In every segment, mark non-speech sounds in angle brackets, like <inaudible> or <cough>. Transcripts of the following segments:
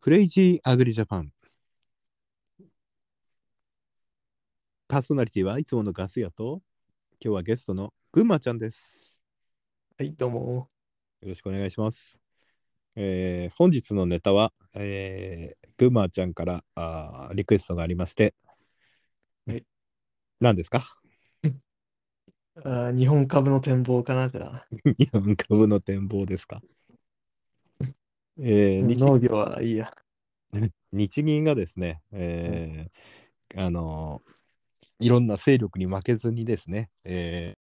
クレイジーアグリジャパン。パーソナリティはいつものガス屋と、今日はゲストのぐんまちゃんです。はい、どうも。よろしくお願いします。えー本日のネタは、えー、ぐんまちゃんからあーリクエストがありまして、はい何ですか？<laughs> あー日本株の展望かな、じゃあ。<laughs> 日本株の展望ですか？えー日農業はいいや。<laughs> 日銀がですね、えーあのいろんな勢力に負けずにですね、えー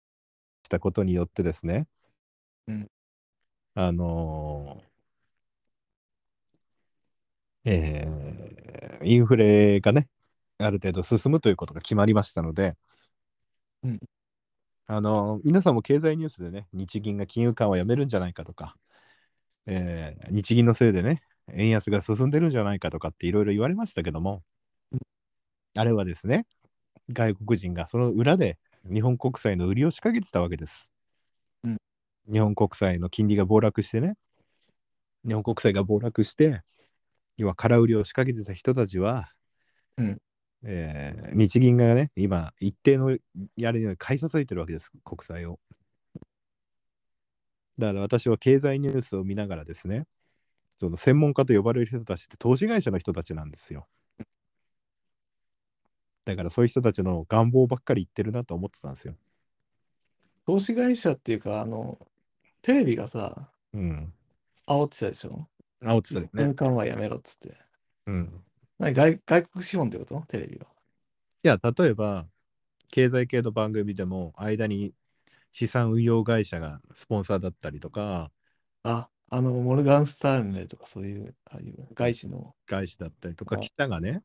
したことによってですね、うん。あのえーインフレがね、ある程度進むということが決まりましたので、うん。あの皆さんも経済ニュースでね、日銀が金融緩和やめるんじゃないかとか、えー日銀のせいでね、円安が進んでるんじゃないかとかっていろいろ言われましたけども、あれはですね、外国人がその裏で日本国債の売りを仕掛けてたわけです。うん日本国債の金利が暴落してね、日本国債が暴落して、要は空売りを仕掛けてた人たちは、うんえー日銀がね、今、一定のやりに買い支えてるわけです、国債を。だから私は経済ニュースを見ながらですね、その専門家と呼ばれる人たちって投資会社の人たちなんですよ。だからそういう人たちの願望ばっかり言ってるなと思ってたんですよ。投資会社っていうか、あの、テレビがさ、うん。煽ってたでしょ？あ、落ちたよね金。緩和やめろっつって。うん。何外外国資本ってこと？テレビは。いや、例えば、経済系の番組でも、間に資産運用会社がスポンサーだったりとか、あ、あの、モルガン・スターレとかそういう、ああいう外資の。外資だったりとか、あ北がね、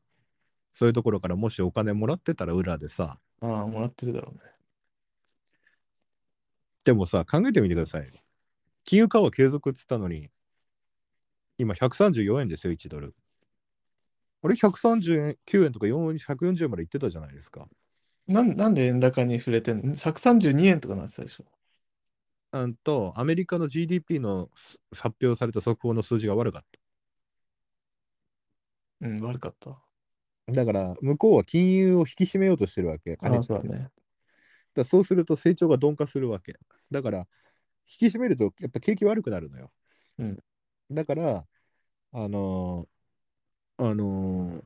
そういうところからもしお金もらってたら裏でさ、ああ、もらってるだろうね。でもさ、考えてみてください。金融緩和継続っつったのに、今134円ですよ、1ドル。あれ、139円とか4 140円まで行ってたじゃないですか。なんなんで円高に触れてんの ?132 円とかなってたでしょ？うんと、アメリカの GDP のす発表された速報の数字が悪かっうん、悪かった。た。だから、向こうは金融を引き締めようとしてるわけ。あ金あ、そうだね。だそうすると成長が鈍化するわけ。だから、引き締めるとやっぱ景気悪くなるのよ。うんだから、あのーあのー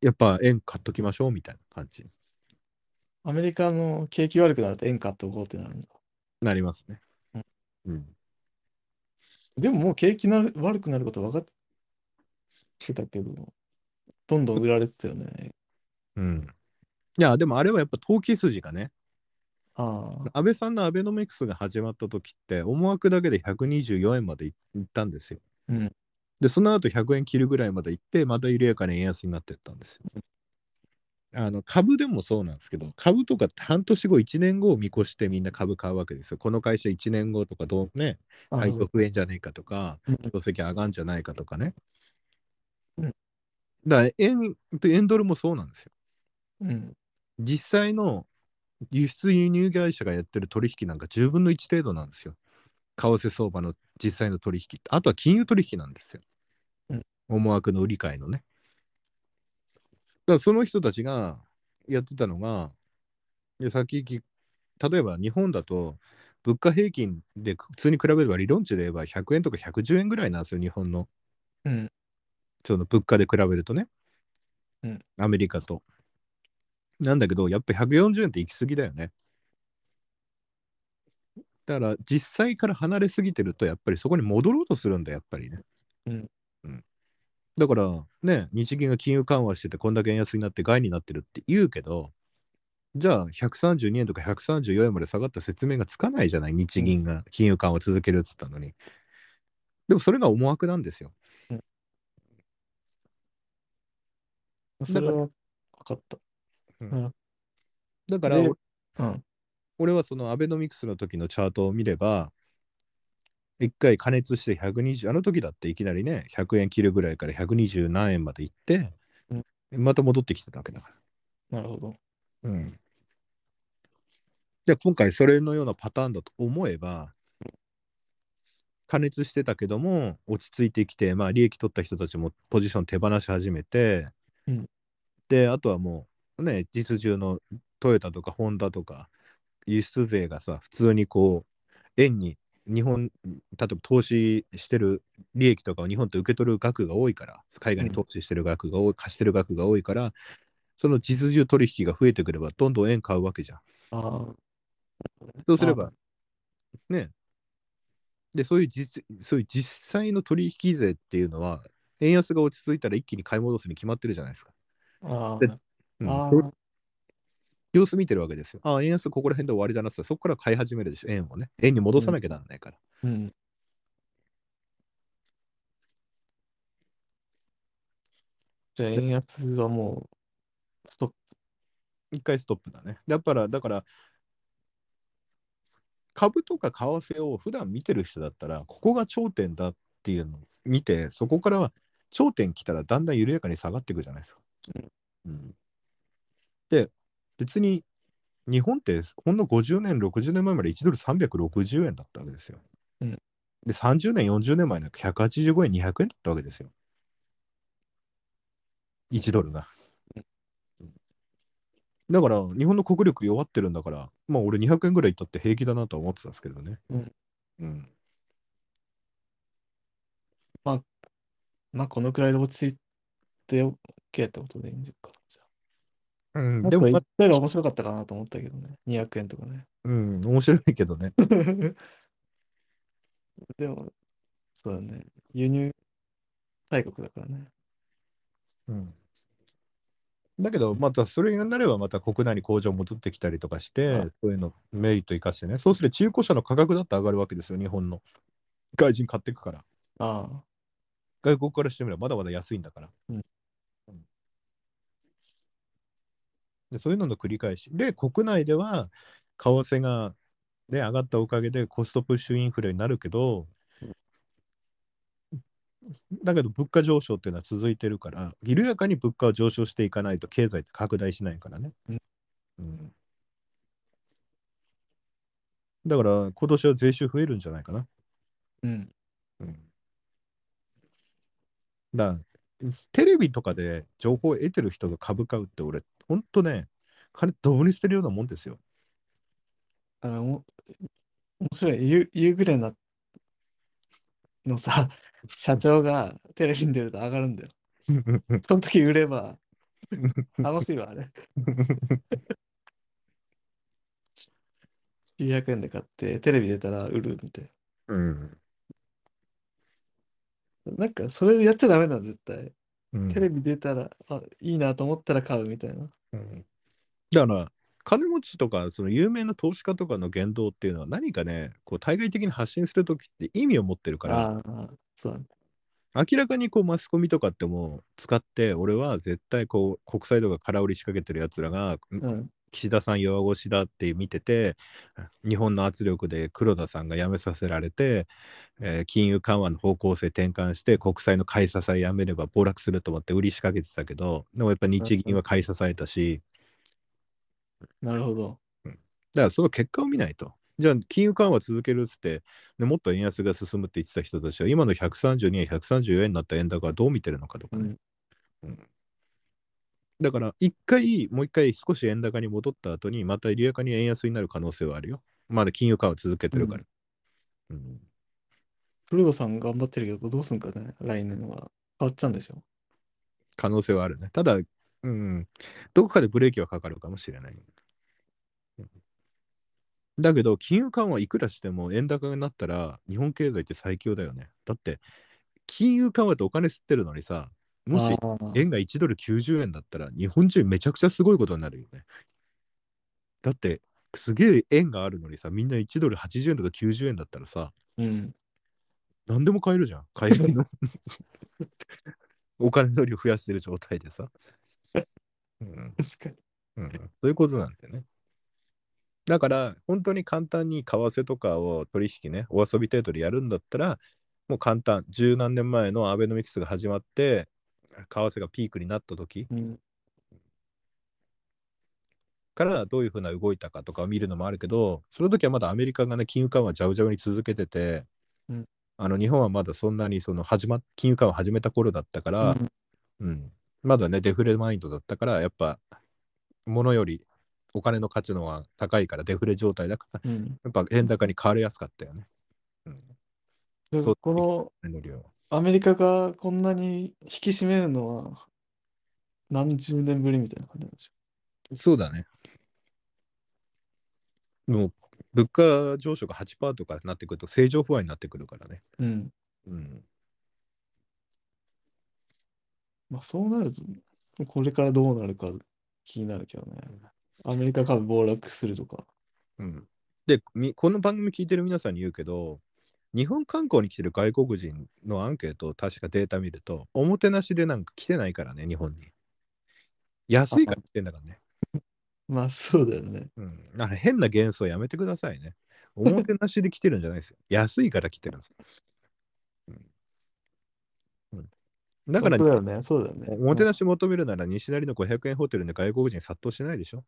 やっぱ円買っときましょうみたいな感じにアメリカの景気悪くなると円買っておこうってなるんだ。なりますねうん。うん。でももう景気なる悪くなること分かってたけど、どんどん売られてたよね。うん。いや、でもあれはやっぱ投機筋がね、ああ、安倍さんのアベノミクスが始まった時って、思惑だけで124円までい行ったんですよ。うん。で、その後100円切るぐらいまで行って、また緩やかに円安になっていったんですよ。あの株でもそうなんですけど、株とかって半年後、1年後を見越してみんな株買うわけですよ。この会社1年後とかどうね、配当増えんじゃねえかとか、うん業績上がんじゃないかとかね。うんだから円、円ドルもそうなんですよ。うん。実際の輸出輸入会社がやってる取引なんか10分の1程度なんですよ。為替相場の実際の取引。あとは金融取引なんですよ。うん思惑の売り買いのね。だからその人たちがやってたのが、いやさっきき例えば日本だと物価平均で普通に比べれば理論値で言えば100円とか110円ぐらいなんですよ、日本の。うん。その物価で比べるとね。うんアメリカと。なんだけど、やっぱ140円って行き過ぎだよね。だから実際から離れすぎてると、やっぱりそこに戻ろうとするんだ、やっぱりね。うん。うん、だからね、日銀が金融緩和してて、こんだけ円安になって害になってるって言うけど、じゃあ132円とか134円まで下がった説明がつかないじゃない、日銀が金融緩和を続けるっつったのに。でもそれが思惑なんですよ。それは分かった。うんうんだから、でうん。俺はそのアベノミクスの時のチャートを見れば、一回加熱して120、あの時だっていきなりね、100円切るぐらいから120何円まで行って、また戻ってきてたわけだから。なるほど。うん。で、今回それのようなパターンだと思えば、加熱してたけども、落ち着いてきて、まあ、利益取った人たちもポジション手放し始めて、うんで、あとはもう、ね、実需のトヨタとかホンダとか、輸出税がさ、普通にこう、円に、日本、例えば投資してる利益とかを日本って受け取る額が多いから、海外に投資してる額が多い、貸してる額が多いから、その実需取引が増えてくれば、どんどん円買うわけじゃん。ああ。そうすれば、ね。で、そういう実、そういう実際の取引税っていうのは、円安が落ち着いたら一気に買い戻すに決まってるじゃないですか。ああ。でうんそうああ。様子見てるわけですよ。ああ、円安ここら辺で終わりだなってそこから買い始めるでしょ、円をね。円に戻さなきゃならないから。うん。じゃあ、円安はもう、ストップ。一回ストップだね。だから、だから、株とか為替を普段見てる人だったら、ここが頂点だっていうのを見て、そこからは頂点来たらだんだん緩やかに下がっていくじゃないですか。うんで、別に日本ってほんの50年、60年前まで1ドル360円だったわけですよ。うんで、30年、40年前なんか185円、200円だったわけですよ。1ドルが。だから、日本の国力弱ってるんだから、まあ俺200円ぐらいいったって平気だなとは思ってたんですけどね。うん。うん。まあ、このくらいで落ち着いて OK ってことでいいんじゃか。じゃうん、あ。でも、ま言ったら面白かったかなと思ったけどね。200円とかね。うん、面白いけどね。<laughs> でも、そうだね。輸入大国だからね。うん。だけど、またそれになれば、また国内に工場戻ってきたりとかして、はいそういうのメリット生かしてね。そうすれば中古車の価格だって上がるわけですよ、日本の。外人買っていくから。ああ。外国からしてみればまだまだ安いんだから。うんうんでそういうのの繰り返し。で、国内では為替が、ね、上がったおかげでコストプッシュインフレになるけど、だけど物価上昇っていうのは続いてるから、緩やかに物価を上昇していかないと経済って拡大しないからね。うんうんだから今年は税収増えるんじゃないかな。うん。うんだテレビとかで情報を得てる人が株買うって俺、ほんとね、金どぶに捨てるようなもんですよ。あの、も面白い。ユユーグレナのさ、<laughs> 社長がテレビに出ると上がるんだよ。<laughs> その時売れば <laughs> 楽しいわ、あれ。900円で買って、テレビ出たら売るみたいうんな。なんか、それやっちゃダメだ、絶対。うんテレビ出たら、あ、いいなと思ったら買うみたいな。うんだから、金持ちとか、その有名な投資家とかの言動っていうのは何かね、こう対外的に発信するときって意味を持ってるから。明らかにこうマスコミとかってもう使って、俺は絶対こう国債とか空売り仕掛けてるやつらが、うん。岸田さん弱腰だって見てて、日本の圧力で黒田さんが辞めさせられて、えー金融緩和の方向性転換して、国債の買い支えやめれば暴落すると思って売り仕掛けてたけど、でもやっぱ日銀は買い支えたし、なるほど。だからその結果を見ないと。じゃあ、金融緩和続けるっつって、ね、もっと円安が進むって言ってた人たちは、今の132円、134円になった円高はどう見てるのかとかね。うん。だから、一回、もう一回少し円高に戻った後に、また緩やかに円安になる可能性はあるよ。まだ金融緩和続けてるから。うん黒田さん頑張ってるけど、どうすんかね、来年は。変わっちゃうんでしょ？可能性はあるね。ただ、うん、どこかでブレーキはかかるかもしれない。うんだけど、金融緩和いくらしても円高になったら、日本経済って最強だよね。だって、金融緩和ってお金吸ってるのにさ、もし円が1ドル90円だったら、日本中めちゃくちゃすごいことになるよね。だって、すげえ円があるのにさ、みんな1ドル80円とか90円だったらさ、うん。何でも買えるじゃん。買えるの。<laughs> お金の量増やしてる状態でさ。<laughs> うん確かに。うん、そういうことなんだよね。だから、本当に簡単に為替とかを取引ね、お遊び程度でやるんだったら、もう簡単、十何年前のアベノミクスが始まって、為替がピークになった時うん。からどういうふうな動いたかとかを見るのもあるけど、その時はまだアメリカがね、金融緩和ジャウジャウに続けてて、うんあの日本はまだそんなにその始ま金融緩和を始めた頃だったから、うんまだねデフレマインドだったからやっぱ物よりお金の価値の方が高いからデフレ状態だからうん。うん。やっぱ円高に変わりやすかったよね。うん、でそうこのアメリカがこんなに引き締めるのは何十年ぶりみたいな感じなんでしょそうだね。もう物価上昇が8%とかになってくると正常不安になってくるからね。う。うん。うん、まあそうなると、これからどうなるか気になるけどね。アメリカ株暴落するとか。うん、でみ、この番組聞いてる皆さんに言うけど、日本観光に来てる外国人のアンケートを確かデータ見ると、おもてなしでなんか来てないからね、日本に。安いから来てんだからね。まあそうだよね。うん、あれ変な幻想やめてくださいね。おもてなしで来てるんじゃないですよ。<laughs> 安いから来てるんです。うんうん、だからそうだよね。そうだよね。おもてなし求めるなら西成の500円ホテルに外国人殺到しないでしょ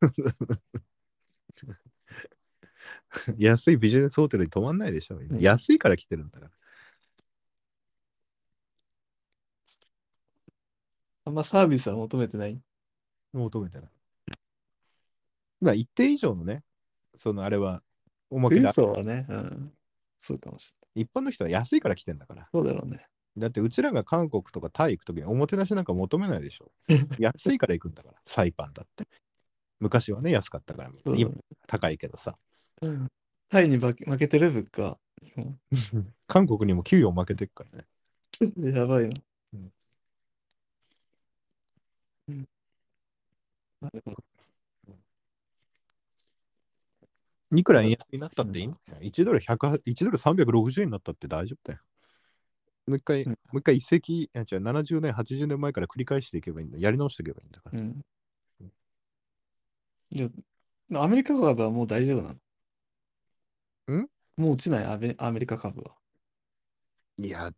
<laughs> <laughs> 安いビジネスホテルに泊まんないでしょみんなうん安いから来てるんだから。あんまサービスは求めてない？求めてない。まあ一定以上のね、そのあれは、おまけ富裕だ。層はね、うん。そうかもしれない。一般の人は安いから来てんだから。そうだろうね。だってうちらが韓国とかタイ行くときにおもてなしなんか求めないでしょ。<laughs> 安いから行くんだから、サイパンだって。昔はね、安かったから、今そうだね。高いけどさ。うんタイに負け負けてる物価。日本韓国にも給与負けてっからね。やばいな。いくら円安になったっていいんだよ。1ドル100 1ドル360円になったって大丈夫だよ。もう一回、うんもう一回一世紀、いや違う70年、80年前から繰り返していけばいいんだ。やり直していけばいいんだから。アメリカ株はもう大丈夫なの？ん？もう落ちないアメアメリカ株は。いや、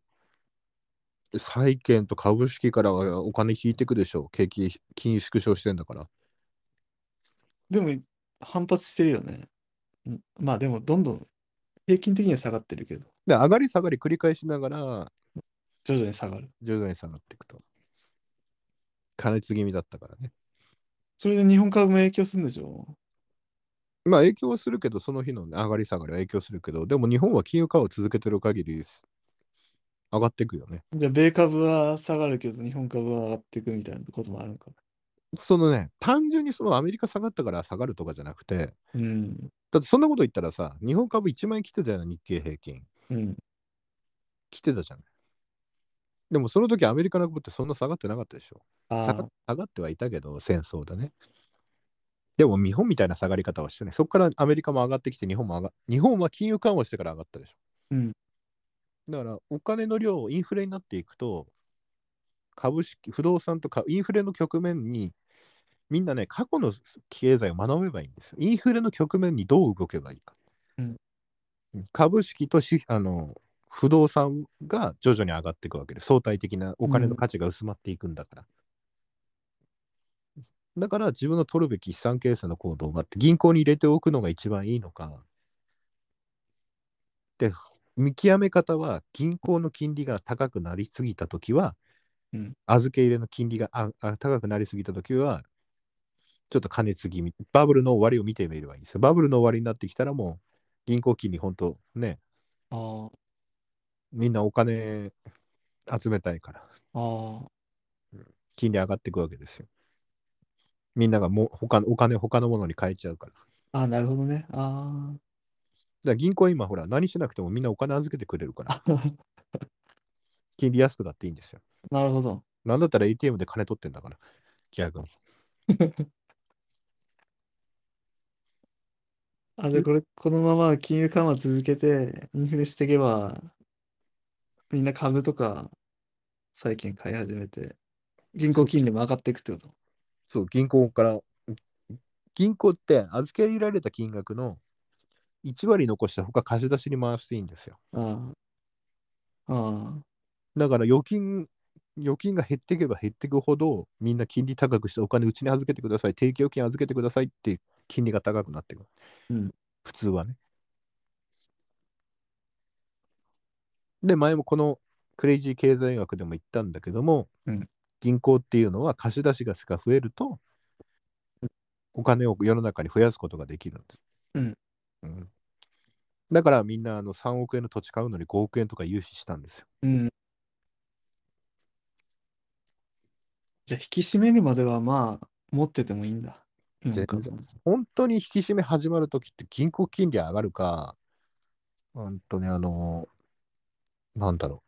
債券と株式からはお金引いてくでしょ。景気、金融縮小してんだから。でも反発してるよね。うん？まあでもどんどん平均的には下がってるけど、で、上がり下がり繰り返しながら、徐々に下がる。徐々に下がっていくと。加熱気味だったからね。それで日本株も影響するんでしょ？まあ影響はするけど、その日の、ね、上がり下がりは影響するけど、でも日本は金融緩和を続けてる限り上がっていくよね。じゃあ米株は下がるけど日本株は上がっていくみたいなこともあるのかそのね、単純にそのアメリカ下がったから下がるとかじゃなくて、な。うん。だってそんなこと言ったらさ、日本株1万円来てたよな、日経平均。うん。来てたじゃない。でもその時アメリカの株ってそんな下がってなかったでしょ。あ下があ、下がってはいたけど、戦争だね。でも日本みたいな下がり方はしてね、そこからアメリカも上がってきて、日本も上が日本は金融緩和してから上がったでしょ。うん。だからお金の量、インフレになっていくと、株式、不動産とかインフレの局面に、みんなね、過去の経済を学べばいいんですよ。インフレの局面にどう動けばいいか。うん株式としあの不動産が徐々に上がっていくわけで、相対的なお金の価値が薄まっていくんだから。だから自分の取るべき資産形成の行動があって、銀行に入れておくのが一番いいのか。で、見極め方は、銀行の金利が高くなりすぎたときは、うん預け入れの金利がああ高くなりすぎたときは、ちょっと加熱気味、バブルの終わりを見てみればいいんですよ。バブルの終わりになってきたらもう、銀行金利、本当ね、あみんなお金集めたいから、あ、金利上がっていくわけですよ。みんながもう他のお金、他のものに変えちゃうから。ああ、なるほどね。あら銀行は今、ほら、何しなくてもみんなお金預けてくれるから、あ、<laughs> 金利安くなっていいんですよ。なるほど。なんだったら ATM で金取ってんだから、逆に。<laughs> あ、じゃあこれ、このまま金融緩和続けて、インフレしていけば、みんな株とか債券買い始めて、銀行金利も上がっていくってこと？そう、銀行から、銀行って預けられた金額の1割残して他貸し出しに回していいんですよ。ああ、あだから預金、預金が減っていけば減っていくほど、みんな金利高くしてお金うちに預けてください、定期預金預けてくださいって金利が高くなっていく。うん普通はね。で、前もこのクレイジー経済学でも言ったんだけども、うん銀行っていうのは貸し出し額が増えると、お金を世の中に増やすことができるんです。うんうんだからみんなあの3億円の土地買うのに5億円とか融資したんですよ。うん。じゃあ、引き締めるまではまあ、持っててもいいんだ。本当に引き締め始まるときって銀行金利上がるか、本当にあの、なんだろ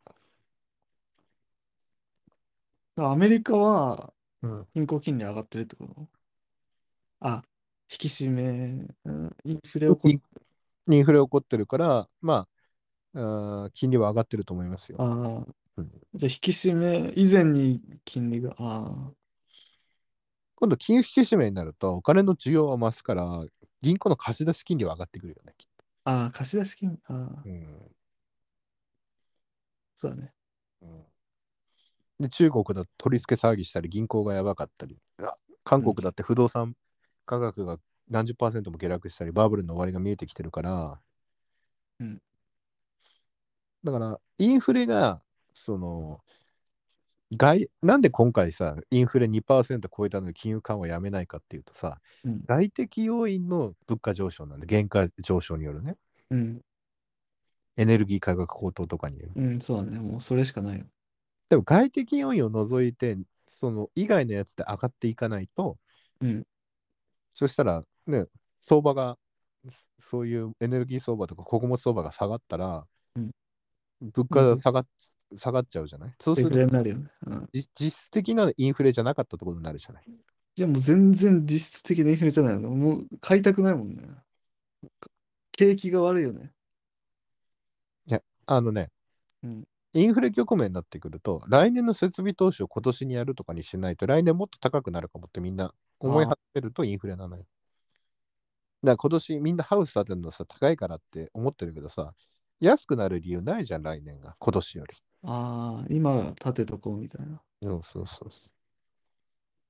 アメリカはう。うん、銀行金利上がってるってこと？あ、引き締め、うんインフレ起こっインフレ起こってるから、まあ、あー金利は上がってると思いますよ。あーうんじゃあ引き締め以前に金利が、あ今度、金融引き締めになると、お金の需要は増すから、銀行の貸し出し金利は上がってくるよね。きっあ、ああ、貸し出し金、ああ、とうんそうだね。うんで中国だと取り付け騒ぎしたり、銀行がやばかったり、あ韓国だって不動産価格が何十パーセントも下落したり、バブルの終わりが見えてきてるから、うん。だから、インフレが、その、外なんで今回さ、インフレ2%超えたのに金融緩和やめないかっていうとさ、うん。外的要因の物価上昇なんで、原価上昇によるね、うん、エネルギー価格高騰とかによる。うん、そうだね。もうそれしかないよ。でも外的要因を除いて、その以外のやつで上がっていかないと、うん、そしたらね、相場が、そういうエネルギー相場とか穀物相場が下がったら、うん物価が下がっ下がっちゃうじゃない？そうするとになるよね。うん、実実質的なインフレじゃなかったところになるじゃない？いや、もう全然実質的なインフレじゃないの。もう買いたくないもんね。景気が悪いよね。あのね、うんインフレ局面になってくると、来年の設備投資を今年にやるとかにしないと、来年もっと高くなるかもってみんな思い始めるとインフレなのよ。だから今年みんなハウス建てるのさ、高いからって思ってるけどさ、安くなる理由ないじゃん、来年が、今年より。ああ、今立てとこうみたいな。そうそうそう。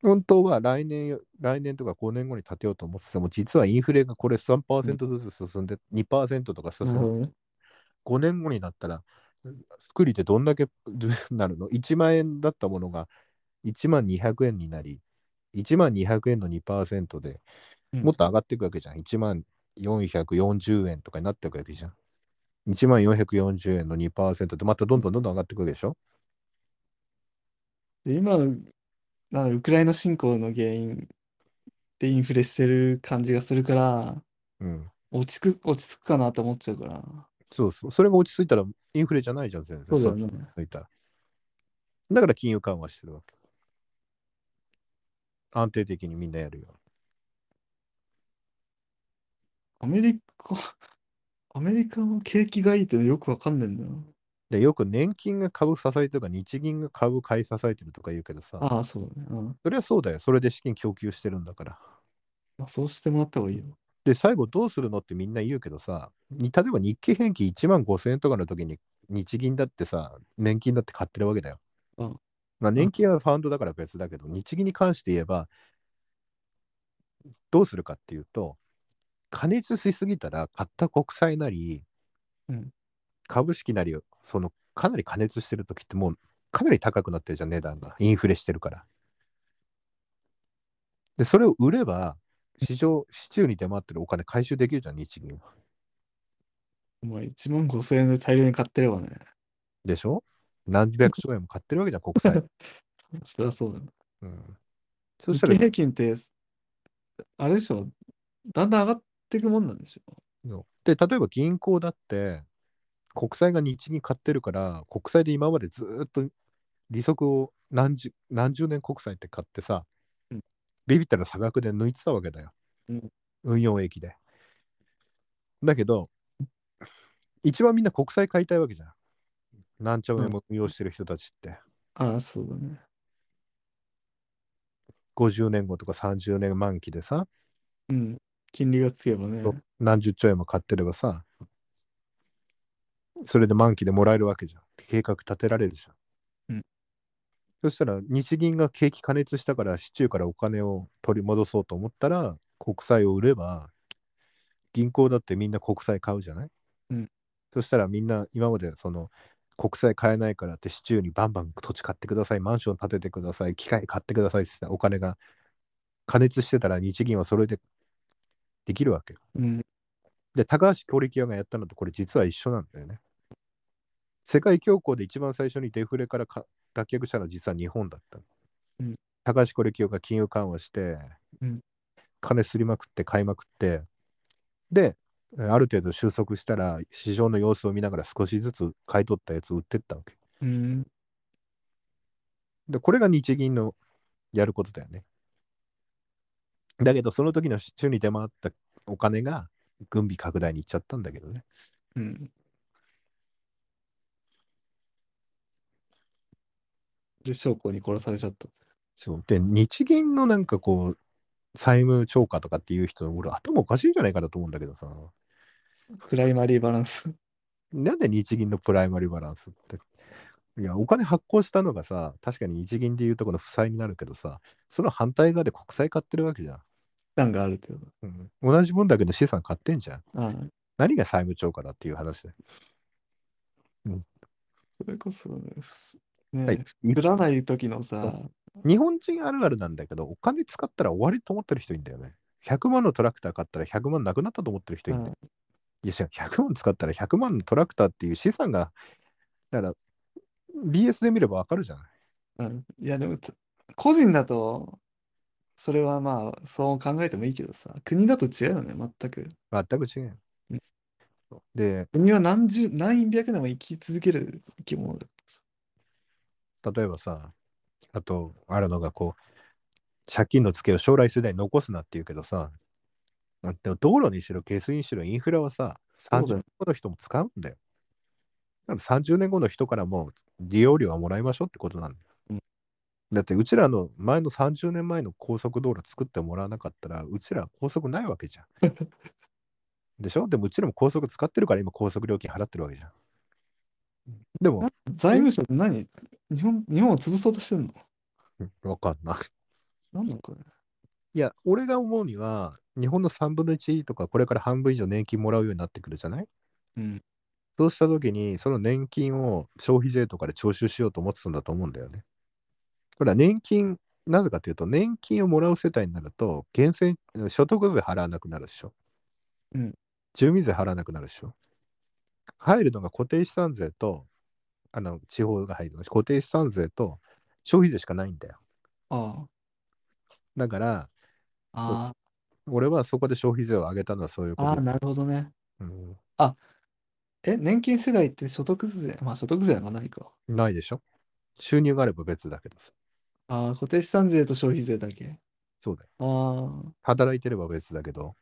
本当は来年よ、来年とか5年後に建てようと思ってても、実はインフレがこれ3%ずつ進んで、2%とか進んで、なるほどね。5年後になったら、作りでどんだけ <laughs> なるの ?1 万円だったものが1万200円になり、1万200円の2%でうんもっと上がっていくわけじゃん。1万440円とかになっていくわけじゃん。1万440円の2%でまたどんどんどんどん上がっていくわけでしょ？で今のなんだウクライナ侵攻の原因でインフレしてる感じがするから、うん。落ち着く、落ち着くかなと思っちゃうから。そうそう。それが落ち着いたらインフレじゃないじゃん、全然。そうだよね。落ち着いたら。だから金融緩和してるわけ。安定的にみんなやるよ。アメリカ、アメリカの景気がいいってよくわかんないんだよな。で、よく年金が株支えてるとか、日銀が株買い支えてるとか言うけどさ、ああ、そうだね。うんそれはそうだよ。それで資金供給してるんだから。まあ、そうしてもらった方がいいよ。で、最後どうするのってみんな言うけどさ、に例えば日経平均1万5000円とかの時に日銀だってさ、年金だって買ってるわけだよ。うんまあ年金はファンドだから別だけど、日銀に関して言えば、どうするかっていうと、加熱しすぎたら買った国債なり、うん株式なりを、そのかなり加熱してる時ってもうかなり高くなってるじゃん、値段が。インフレしてるから。で、それを売れば、市場、市中に出回ってるお金回収できるじゃん、日銀は。お前1万5千円で大量に買ってればね。でしょ？何百兆円も買ってるわけじゃん、<laughs> 国債。そりゃそうだね。うん、そしたら平均って、あれでしょ？だんだん上がっていくもんなんでしょ？で、例えば銀行だって、国債が日銀買ってるから、国債で今までずーっと利息を何十何十年国債って買ってさ、うんビビったら差額で抜いてたわけだよ。うん運用益で。だけど、一番みんな国債買いたいわけじゃん。何兆円も運用してる人たちって。ああ、そうだね。50年後とか30年満期でさ、うん。金利がつけばね。何十兆円も買ってればさ、それで満期でもらえるわけじゃん。計画立てられるじゃん。うんそしたら日銀が景気加熱したから市中からお金を取り戻そうと思ったら国債を売れば銀行だってみんな国債買うじゃない、うんそしたらみんな今までその国債買えないからって市中にバンバン土地買ってください、マンション建ててください、機械買ってくださいって言ったらお金が加熱してたら日銀はそれでできるわけよ。うん。で、高橋光力也がやったのとこれ実は一緒なんだよね。世界恐慌で一番最初にデフレからか脱却したのは実は日本だったの。うん高橋光力也が金融緩和して、うん金すりまくって買いまくって、で、えある程度収束したら市場の様子を見ながら少しずつ買い取ったやつを売ってったわけ。うん。で、これが日銀のやることだよね。だけど、その時の市中に出回ったお金が軍備拡大に行っちゃったんだけどね。うん。で、将校に殺されちゃった。そうで、日銀のなんかこう、債務超過とかっていう人、俺頭おかしいんじゃないかなと思うんだけどさ、プライマリーバランス。なんで日銀のプライマリーバランスって。いや、お金発行したのがさ、確かに日銀でいうとこの負債になるけどさ、その反対側で国債買ってるわけじゃん。なんがあるってこうん、同じもんだけど資産買ってんじゃん。と。ああ。何が債務超過だっていう話だよ。それこそね、ふすはいらない時のさ、日本人あるあるなんだけど、お金使ったら終わりと思ってる人いるんだよね。100万のトラクター買ったら100万なくなったと思ってる人いるんだよ。いや、違う100万使ったら100万のトラクターっていう資産が、だから、BS で見ればわかるじゃない。うん、いや、でも、つ個人だと、それはまあ、そう考えてもいいけどさ、国だと違うよね、全く。全く違うようん。で、国は何十、何百年も生き続ける生き物だ。例えばさ、あと、あるのがこう、借金のツケを将来世代に残すなって言うけどさ、でも道路にしろ、下水にしろ、インフラはさ、30そうだよ年後の人も使うんだよ。だから30年後の人からも利用料はもらいましょうってことなんだよ。うんだって、うちらの前の30年前の高速道路作ってもらわなかったら、うちら高速ないわけじゃん。<laughs> でしょ？でもうちらも高速使ってるから今高速料金払ってるわけじゃん。でも、財務省って何？日本、日本を潰そうとしてんの？うんわかんない。なんなんこれ？いや、俺が思うには、日本の3分の1とか、これから半分以上年金もらうようになってくるじゃない？うん。そうしたときに、その年金を消費税とかで徴収しようと思ってたんだと思うんだよね。ほら、年金、なぜかというと、年金をもらう世帯になると、源泉、所得税払わなくなるでしょ。うん。住民税払わなくなるでしょ。入るのが固定資産税と、あの、地方が入るの固定資産税と消費税しかないんだよ。あだから、あ。あ俺はそこで消費税を上げたのはそういうあ。ああ、こと。なるほどね。うんえ、年金世代って所得税、まあ所得税がないか。ないでしょ収入があれば別だけどさ。ああ、固定資産税と消費税だけ。そうだよ。ああ。働いてれば別だけど。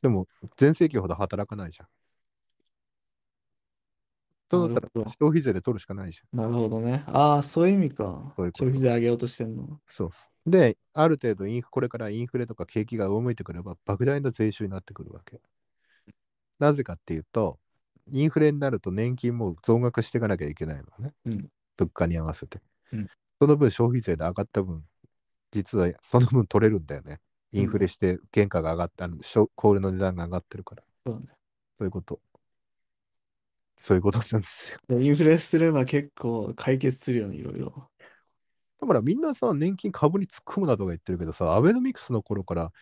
でも、全盛期ほど働かないじゃん。となったら消費税で取るしかないじゃん。なるほどね。ああ、そういう意味か。そういうこと消費税上げようとしてんの。そう。で、ある程度インフ、これからインフレとか景気が上向いてくれば、莫大な税収になってくるわけ。なぜかっていうと、インフレになると年金も増額していかなきゃいけないのね。うん物価に合わせて。うんその分消費税で上がった分、実はその分取れるんだよね。インフレして原価が上がった、あのしょ小売の値段が上がってるから。そうね。そういうこと。そういうことなんですよ。でインフレすれば結構解決するよね、いろいろ。だからみんなさ、年金株に突っ込むなとか言ってるけどさ、アベノミクスの頃から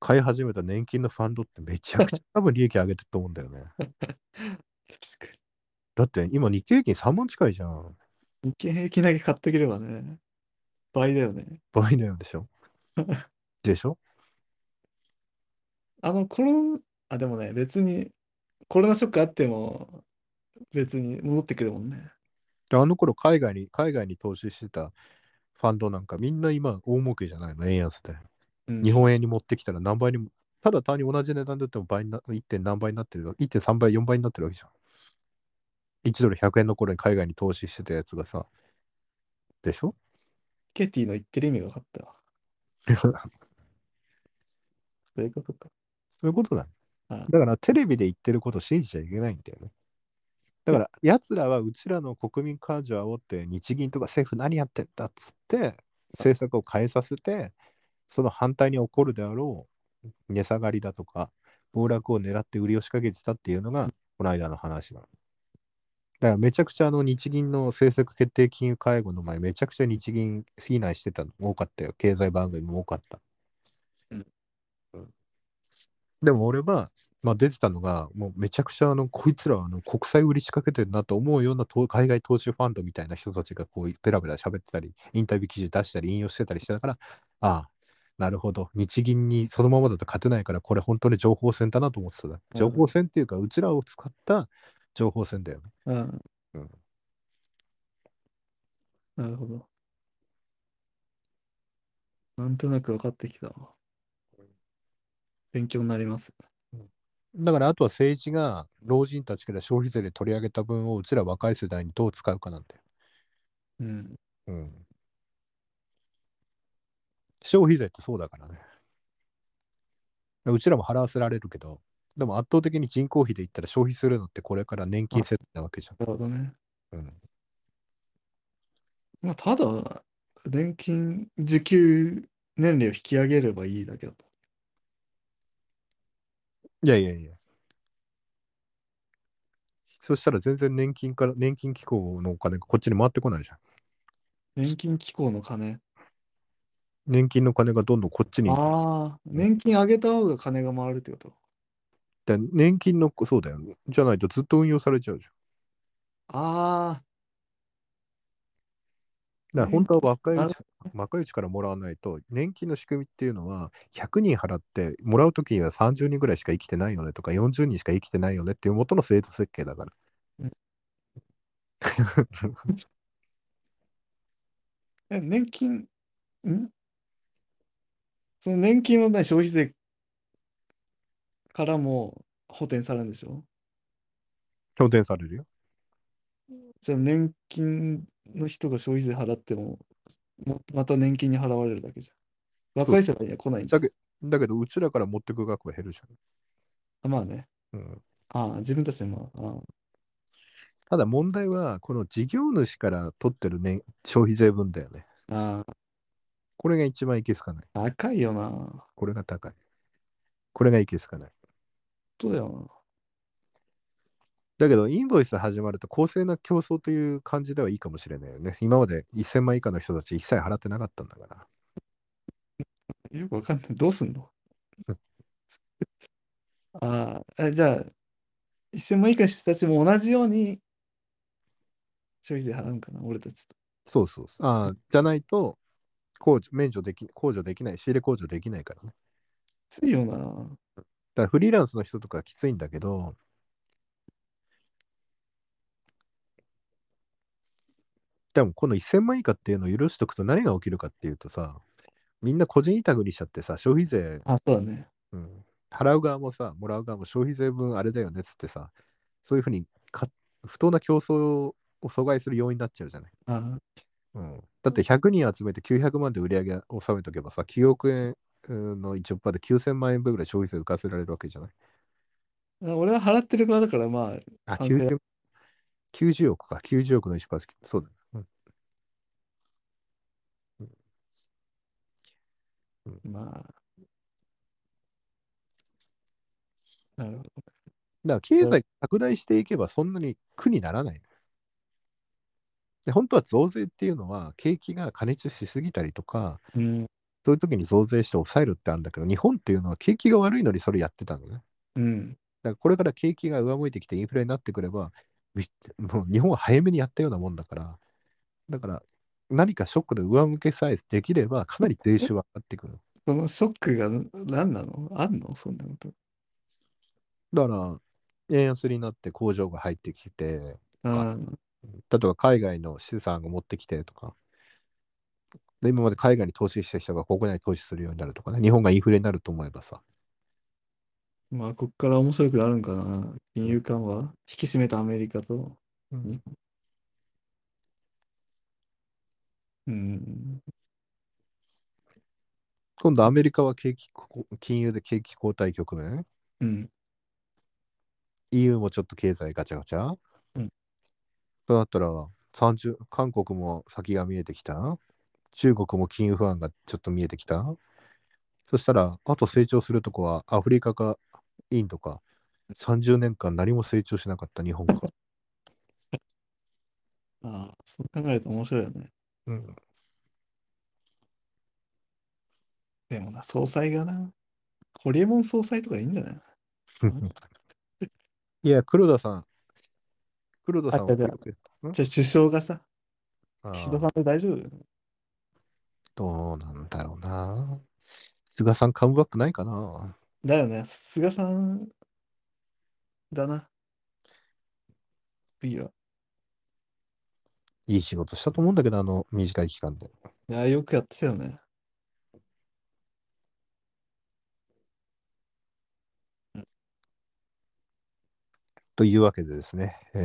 買い始めた年金のファンドってめちゃくちゃ <laughs> 多分利益上げてると思うんだよね。確かだって今日経平均3万近いじゃん。に。日経平均だけ買ってくればね、倍だよね。倍のようでしょ？<laughs> でしょ？あの、コロあ、でもね、別にコロナショックあっても別に戻ってくるもんね。であの頃海外に、海外に投資してたファンドなんかみんな今大儲けじゃないの、円安で。うん日本円に持ってきたら何倍にも、ただ単に同じ値段で売っても倍にな、1. 点何倍になってる、1.3倍、4倍になってるわけじゃん。1ドル100円の頃に海外に投資してたやつがさ、でしょ？ケティの言ってる意味が分かったわ。<laughs> そういうことか。そういうことだ。はいだからテレビで言ってることを信じちゃいけないんだよね。だから、奴らはうちらの国民感情を煽って、日銀とか政府何やってんだっつって、政策を変えさせて、その反対に起こるであろう値下がりだとか、暴落を狙って売りを仕掛けてたっていうのが、この間の話なの。だからめちゃくちゃあの日銀の政策決定金融会合の前、めちゃくちゃ日銀非難してたの多かったよ。経済番組も多かった。うんでも俺は、まあ、出てたのが、もうめちゃくちゃあのこいつらはあの国債売り仕掛けてるなと思うようなと海外投資ファンドみたいな人たちがこうペラペラ喋ってたり、インタビュー記事出したり引用してたりしてたから、ああ、なるほど。日銀にそのままだと勝てないから、これ本当に情報戦だなと思ってた。情報戦っていうか、うちらを使った情報戦だよね。うん。うんなるほど。なんとなく分かってきたわ。勉強になります。だからあとは政治が老人たちから消費税で取り上げた分をうちら若い世代にどう使うかなんだよ。うん。うん。消費税ってそうだからね。うちらも払わせられるけど、でも圧倒的に人口比で言ったら消費するのってこれから年金世代なわけじゃん。なるほどね。うん、まあ、ただ、年金受給年齢を引き上げればいいだけだと。いやいやいや。そしたら全然年金から、年金機構のお金がこっちに回ってこないじゃん。年金機構の金？年金の金がどんどんこっちに。ああ、年金上げた方が金が回るってこと？で年金の、そうだよ、ね。じゃないとずっと運用されちゃうじゃん。あだから本当は若いうなち若いうちからもらわないと、年金の仕組みっていうのは、100人払って、もらうときには30人ぐらいしか生きてないよねとか、40人しか生きてないよねっていう元の制度設計だから。え、年金、ん？その年金はね、消費税からも補填されるんでしょ？補填されるよ。じゃあ年金の人が消費税払っても、もまた年金に払われるだけじゃん。若い世代には来ないんじゃん。だけだけど、うちらから持ってく額は減るじあまあね。ゃん。うん、ああ、自分たちでも、あただ問題は、この事業主から取ってる、ね、消費税分だよね。あ、あこれが一番いけすかない。あ、高いよな。本これが高い。これがいけすかない。当だよだけど、インボイス始まると公正な競争という感じではいいかもしれないよね。今まで1000万以下の人たち一切払ってなかったんだから。な。よくわかんない。どうすんの？うん <laughs> ああ、えじゃあ、1000万以下の人たちも同じように消費税払うんかな、俺たちと。そうそうそう。ああ、じゃないと、控除、免除でき、控除できない、仕入れ控除できないからね。きついよな。だからフリーランスの人とかはきついんだけど、でもこの1000万以下っていうのを許しとくと何が起きるかっていうとさ、みんな個人委託にしちゃってさ、消費税、あ、そうだね。うん、払う側もさ、もらう側も消費税分あれだよねっつってさ、そういうふうにか不当な競争を阻害する要因になっちゃうじゃない。あうん、だって100人集めて900万で売り上げを収めとけばさ、9億円うんの1億で9000万円分ぐらい消費税浮かせられるわけじゃない。あ俺は払ってる側だから、まあ、あ、賛成 90, 90億か、90億の1%。そうだ、うんまあ。なるほど。だから経済拡大していけばそんなに苦にならない。で本当は増税っていうのは景気が過熱しすぎたりとか、うん。そういう時に増税して抑えるってあるんだけど、日本っていうのは景気が悪いのにそれやってたのね。うん。だからこれから景気が上向いてきてインフレになってくれば、びもう日本は早めにやったようなもんだから、だから何かショックで上向けさえできれば、かなり税収は上がってくる。そのショックが何なの？あんの？そんなこと。だから、円安になって工場が入ってきて、あ例えば海外の資産を持ってきてとか、で今まで海外に投資した人が国内に投資するようになるとかね、日本がインフレになると思えばさ、まあ、こっから面白くなるんかな。金融緩和。引き締めたアメリカと。うんうん。今度アメリカは景気こ金融で景気後退局面、うん。EU もちょっと経済ガチャガチャ、うんそうなったら30、韓国も先が見えてきた？中国も金融不安がちょっと見えてきた？そしたら、あと成長するとこはアフリカかインドか、30年間何も成長しなかった日本か？<laughs> ああ、そう考えると面白いよね。うん。でもな、総裁がな、ホリエモン総裁とかいいんじゃない？<laughs> いや、黒田さん。黒田さんはあじゃあじゃあ首相がさ、あ岸田さんで大丈夫？どうなんだろうな。菅さんカムバックないかな。だよね、菅さんだな。次は。いい仕事したと思うんだけど、あの短い期間で。いや、よくやってたよね。というわけでですね。え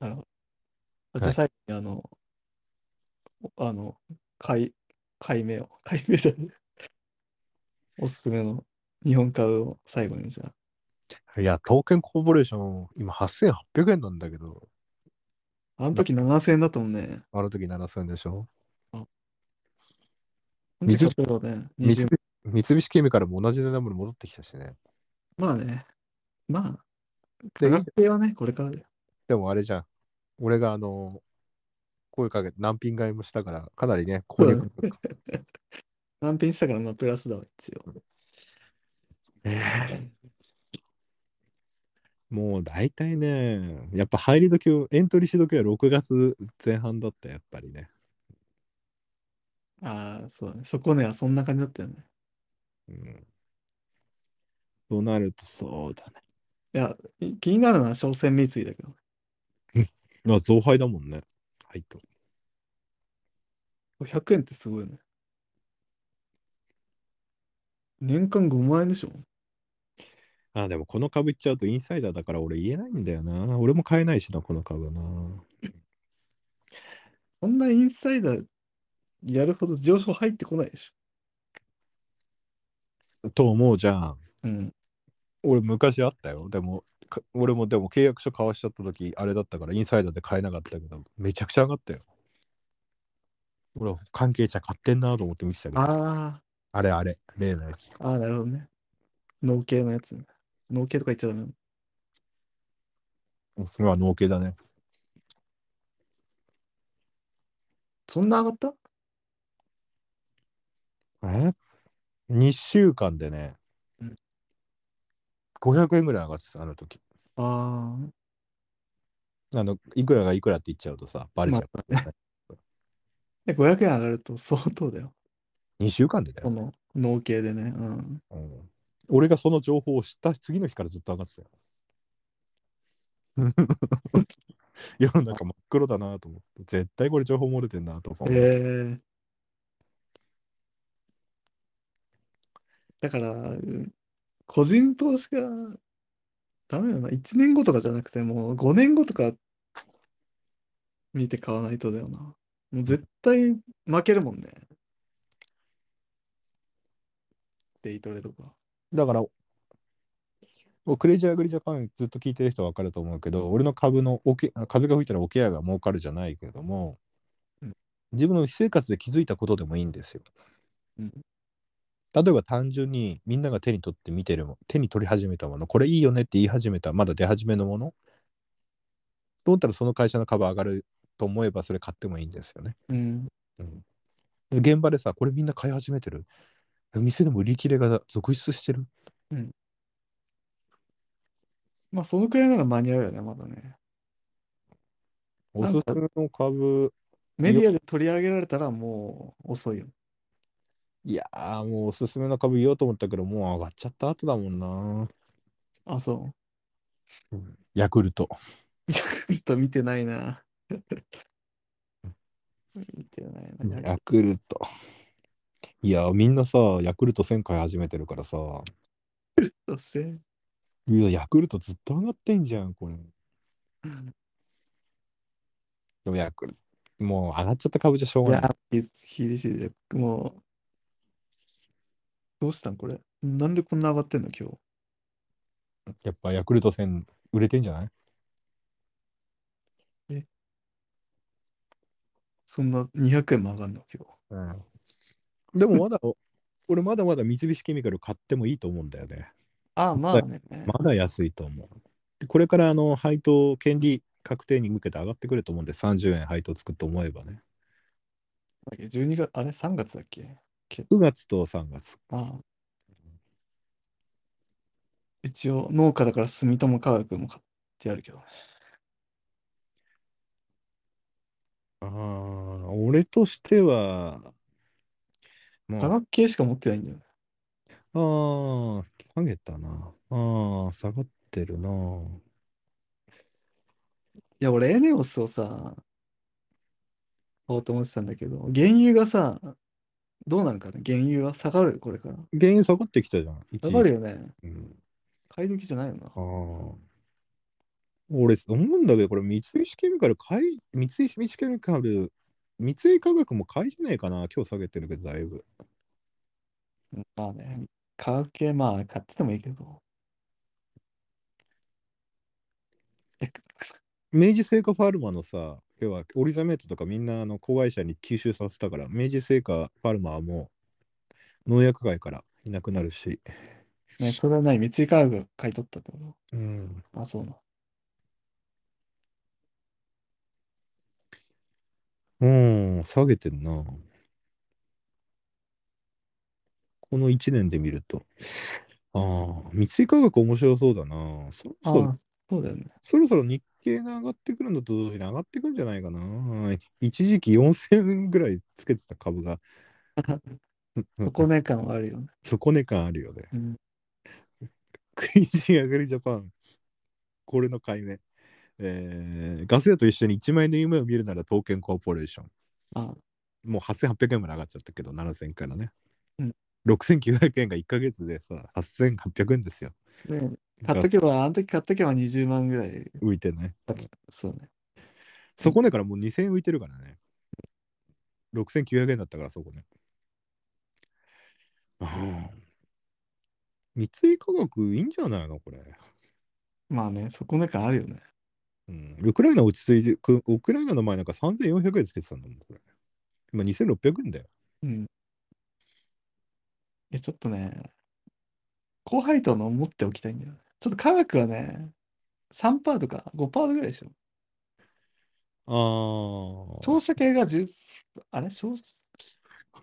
なるほど。じゃあ最後にあの、あの、買い、買い目を、<laughs> 買い目じゃねえおすすめの日本株を最後にじゃあ。ーいや、東建コーポレーション、今8800円なんだけど、あの時7000円だったもんね。あの時7000円でしょ？水水買ったらね、三20菱三菱ケミカルも同じ値段まで戻ってきたしね。まあね。まあ、で価格系はね、これからだよ。でもあれじゃん。俺があの、声かけて難品買いもしたから、かなりね、購入 <laughs> 難品したから、まあ、プラスだわ、一応。もう大体ね、やっぱ入り時を、エントリーし時は6月前半だった、やっぱりね。ああ、そうだね。そこねはそんな感じだったよね。うん。となると、そうだね。いや、い気になるのは商船三井だけど。まあ、増配だもんね。はいと。100円ってすごいね。年間5万円でしょ？あ、でもこの株言っちゃうとインサイダーだから俺言えないんだよな。俺も買えないしな、この株な。<laughs> そんなインサイダーやるほど上昇入ってこないでし <laughs> と思うじゃん。ょ。うん。俺昔あったよ。でも、か俺もでも契約書交わしちゃった時、あれだったからインサイダーで買えなかったけど、めちゃくちゃ上がったよ。俺、関係者買ってんなと思って見てたけど、ああれあれ、例のやつ。あ、ああ、なるほどね。農系のやつね。農系とか言っちゃダメ。まあ、農系だね。そんな上がった？え ?2 週間でね、うん500円ぐらい上がってた、あの時。ああの、いくらがいくらって言っちゃうとさ、バあ、レちゃう。まあね。で500円上がると相当だよ。2週間でだよ。この農系でね。うん。うん俺がその情報を知った次の日からずっと上がってたよ。<laughs> 世の中真っ黒だなと思って、絶対これ情報漏れてんなと思って。ええだから、うん個人投資がダメだな。1年後とかじゃなくて、もう5年後とか見て買わないとだよな。もう絶対負けるもんね。デイトレとか。だから、もうクレイジーアグリジャパンずっと聞いてる人は分かると思うけど、俺の株のおけ風が吹いたらおケアが儲かるじゃないけれども、うん自分の私生活で気づいたことでもいいんですよ。うん例えば単純にみんなが手に取って見てるも手に取り始めたもの、これいいよねって言い始めた、まだ出始めのもの、と思ったらその会社の株上がると思えばそれ買ってもいいんですよね。うん。うん、で現場でさ、これみんな買い始めてる？店でも売り切れが続出してる？まあ、そのくらいなら間に合うよね、まだね。おすすめの株、メディアで取り上げられたらもう遅いよ。いやーもうおすすめの株言おうと思ったけど、もう上がっちゃった後だもんな。あ、そヤクルト。う。ヤクルト見てないな。見てないな。ヤクルト。いや、みんなさ、ヤクルト1000回始めてるからさ、どうせいや、ヤクルトずっと上がってんじゃん、これ。でもヤクルト、もう上がっちゃった株じゃしょういがない。や、厳しいで。もう、どうしたんこれ。なんでこんな上がってんの今日。やっぱヤクルト1000売れてんじゃない？そんな200円も上がんの今日。うん。でもまだ、俺まだまだ三菱ケミカル買ってもいいと思うんだよね。ああ、まあね。まだ安いと思う。でこれからあの配当権利確定に向けて上がってくると思うんで、30円配当つくと思えばね。だっけ ?12 月、あれ ?3 月だっけ？け9月と3月。ああ一応、農家だから住友化学も買ってやるけどね。ああ、俺としては、もう、化学系しか持ってないんだよね。ああ、下げたな。ああ、下がってるな。いや、俺、エネオスをさ、買おうと思ってたんだけど、原油がさ、どうなるかね？原油は下がる？これから。原油下がってきたじゃん。一下時がるよね。うん、買い時じゃないよな。ああ。俺、思うんだけど、これ、三菱ケミカル買い、三菱ケミカル、三井化学も買いじゃねえかな。今日下げてるけど、だいぶ。まあね、化学系、まあ、買っててもいいけど。え明治製菓ファルマのさ、要はオリザメートとかみんなあの子会社に吸収させたから、明治製菓ファルマはもう農薬外からいなくなるし。ね、それはない、三井化学が買い取ったってこうん。とあ、そうな。うん、下げてんな。この1年で見ると。ああ、三井化学面白そうだな。そろそろああ、そうだよね。そろそろ日経が上がってくるのと同時に上がってくんじゃないかな。一時期4000円ぐらいつけてた株が。<laughs> 底値感はあるよね。底値感あるよね。うん。クイジーアグリジャパン。これの解明。えー、ガス屋と一緒に1万円の夢を見るなら東建コーポレーション。あもう8800円まで上がっちゃったけど、7000からね。うん6900円が1ヶ月でさ、8800円ですよ。ね、買っとけば、あの時買っとけば20万ぐらい。浮いてね。そうね。そこねからもう2000円浮いてるからね。6900円だったからそこね。うん三井化学いいんじゃないのこれ。まあね、底値感あるよね。うん。ウクライナ落ち着いて、くウクライナの前なんか3400円つけてたんだもん、これ。今2600円だよ。うん。いや、ちょっとね、高配当の持っておきたいんだよね。ちょっと科学はね、3%とか5%ぐらいでしょ。ああ。商社系が10、あれ？商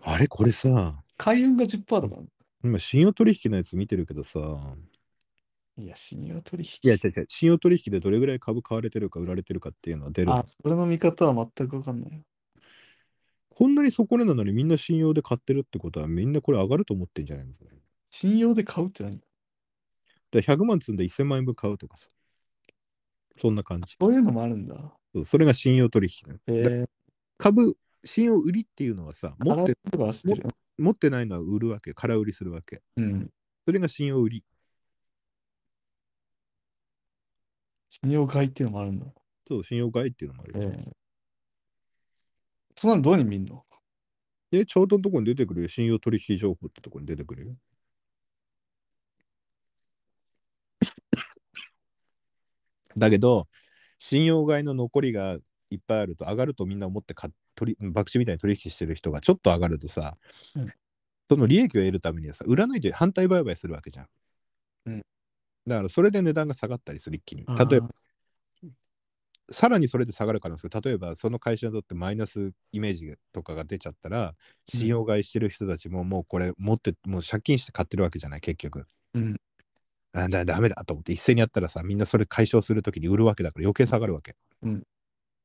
あれ？これさ、海運が10%とか。今信用取引のやつ見てるけどさ、いや、信用取引。いや、違う違う、信用取引でどれぐらい株買われてるか売られてるかっていうのは出る。あ、それの見方は全く分かんないよ。こんなに底値なのにみんな信用で買ってるってことはみんなこれ上がると思ってんじゃないの信用で買うって何？ら100万積んで1000万円分買うとかさ。そんな感じ。そういうのもあるんだ。そうそれが信用取引えー、株、信用売りっていうのはさ、持っててるよ。持ってないのは売るわけ、空売りするわけ。うん。それが信用売り。信用買いっていうのもあるんだ。そう、信用買いっていうのもあるよ。えー、そんなのどうに見んの？で、ちょうどのところに出てくるよ。信用取引情報ってところに出てくるよ。<laughs> だけど、信用買いの残りがいっぱいあると、上がるとみんな思って買っ取り、博打みたいに取引してる人がちょっと上がるとさ、うんその利益を得るためにはさ、売らないで反対売買するわけじゃん。うんだから、それで値段が下がったりする、一気に。例えば、さらにそれで下がる可能性例えばその会社にとってマイナスイメージとかが出ちゃったらうん信用買いしてる人たちももうこれ持ってもう借金して買ってるわけじゃない結局うん。あだダメだと思って一斉にやったらさみんなそれ解消するときに売るわけだから余計下がるわけ、うん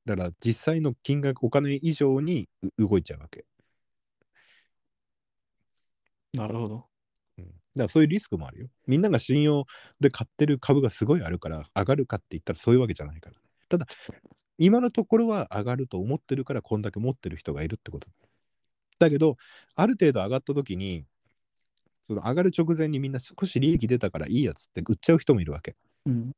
だから実際の金額お金以上にう動いちゃうわけ、なるほど。うん、だからそういうリスクもあるよ。みんなが信用で買ってる株がすごいあるから上がるかって言ったらそういうわけじゃないから。ただ今のところは上がると思ってるからこんだけ持ってる人がいるってこと。だけどある程度上がった時にその上がる直前にみんな少し利益出たからいいやつって売っちゃう人もいるわけ。うん。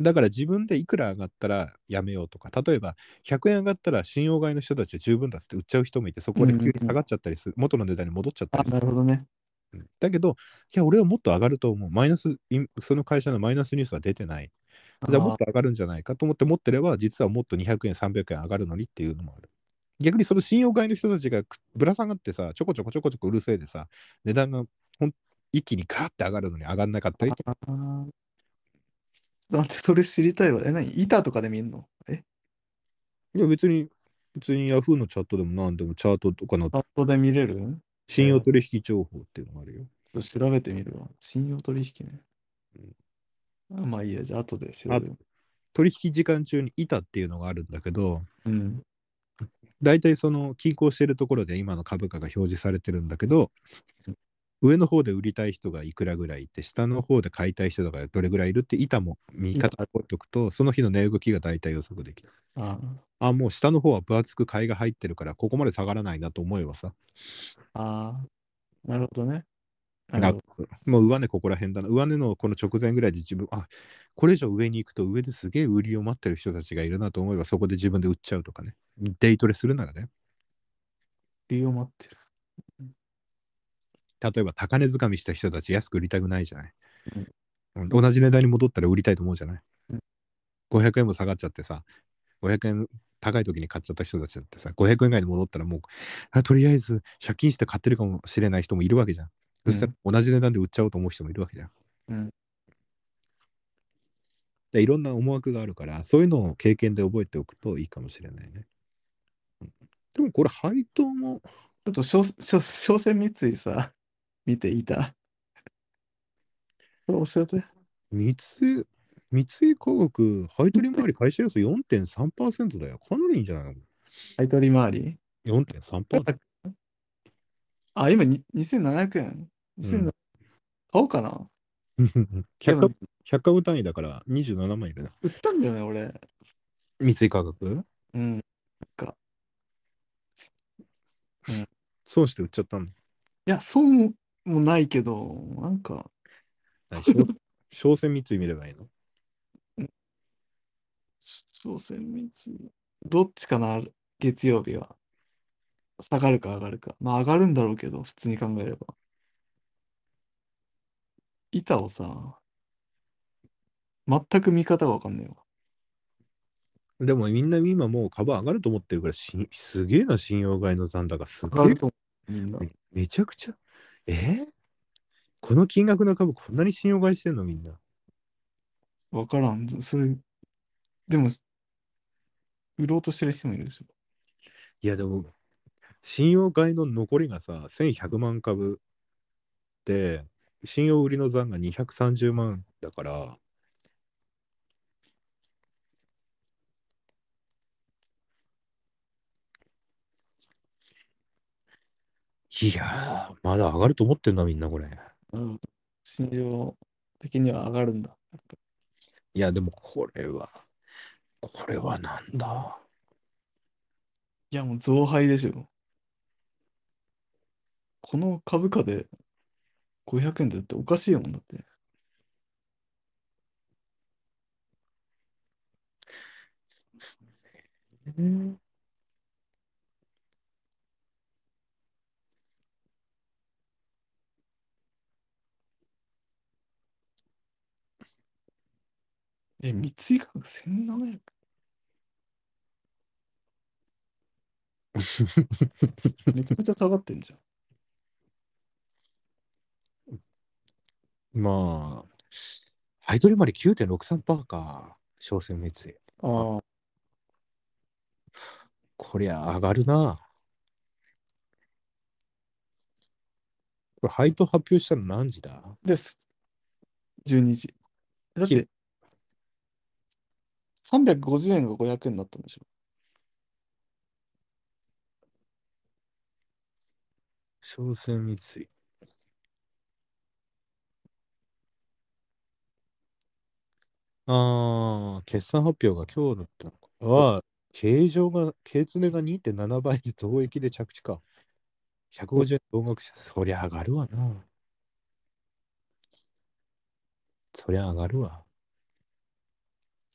だから自分でいくら上がったらやめようとか例えば100円上がったら信用買いの人たちは十分だっつって売っちゃう人もいてそこで急に下がっちゃったりする、元の値段に戻っちゃったあり、する。なるほどね。うん。だけどいや俺はもっと上がると思う。マイナスその会社のマイナスニュースは出てない。じゃあもっと上がるんじゃないかと思って持ってれば、実はもっと200円、300円上がるのにっていうのもある。逆にその信用買いの人たちがくぶら下がってさ、ちょこちょこちょこちょこ売るせいでさ、値段がほん一気にガーって上がるのに上がんなかったりとか、あー。と待って、それ知りたいわ。え、何？板とかで見んの？え？いや、別に、別に Yahoo のチャットでも何でもチャートとかのチャットで見れる？信用取引情報っていうのがあるよ。ちょっと調べてみるわ。信用取引ね。あまあいいや、じゃあ後で調べる。取引時間中に板っていうのがあるんだけど、うん。大体その均衡してるところで今の株価が表示されてるんだけど、上の方で売りたい人がいくらぐらいいて、下の方で買いたい人がどれぐらいいるって板も見方を置いとくと、その日の値動きが大体予測できる。ああ、もう下の方は分厚く買いが入ってるから、ここまで下がらないなと思えばさ、あー、なるほどね。ななるほど。もう上値ここら辺だな。上値のこの直前ぐらいで自分、あこれ以上上に行くと上ですげえ売りを待ってる人たちがいるなと思えば、そこで自分で売っちゃうとかね。デイトレするならね。理由を待ってる。例えば高値掴みした人たち安く売りたくないじゃない。うん同じ値段に戻ったら売りたいと思うじゃない。うん500円も下がっちゃってさ、500円高い時に買っちゃった人たちだってさ、500円以外に戻ったらもう、あとりあえず借金して買ってるかもしれない人もいるわけじゃん。そしたら同じ値段で売っちゃおうと思う人もいるわけじゃん。うん。でいろんな思惑があるから、そういうのを経験で覚えておくといいかもしれないね。うんでもこれ配当も、ちょっと商船三井さ、見ていた。これ教えて。三井、三井化学、配当利回り会社予想4.3%だよ。かなりいいんじゃないの？買い取り回り ?4.3%。あ、今に2700円。2700うん買おうかな。で100も株100株単位だから27万いるな。売ったんだよね、俺。三井化学？うん。<laughs> 損して売っちゃったんだ。いや、損もないけど、なんか、何商商船三井見ればいいの？商船三井。どっちかな、月曜日は。下がるか上がるか。まあ上がるんだろうけど、普通に考えれば。板をさ、全く見方がわかんないわ。でもみんな今もう株上がると思ってるからしすげえな信用買いの残高すげえ上がると思う、みんな。めめちゃくちゃえ？ーこの金額の株こんなに信用買いしてんのみんなわからん。それ、でも、売ろうとしてる人もいるでしょ。いやでも信用買いの残りがさ1100万株で信用売りの残が230万だからいやーまだ上がると思ってんなみんなこれうん。信用的には上がるんだ。いやでもこれはこれはなんだ？いや、もう増配でしょ。この株価で500円でだっておかしいもんだって。え、三井価格 1700? めちゃくちゃ下がってんじゃん。まあ、配取り回り9.63%か、商船三井。ああ。こりゃ上がるな。これ配当発表したの何時だ？です。12時。だっひて、350円が500円だったんでしょ？商船三井。ああ、決算発表が今日だったのか。ああ、経常が、経常が2.7倍で増益で着地か。150円増額者、そりゃ上がるわな。そりゃ上がるわ。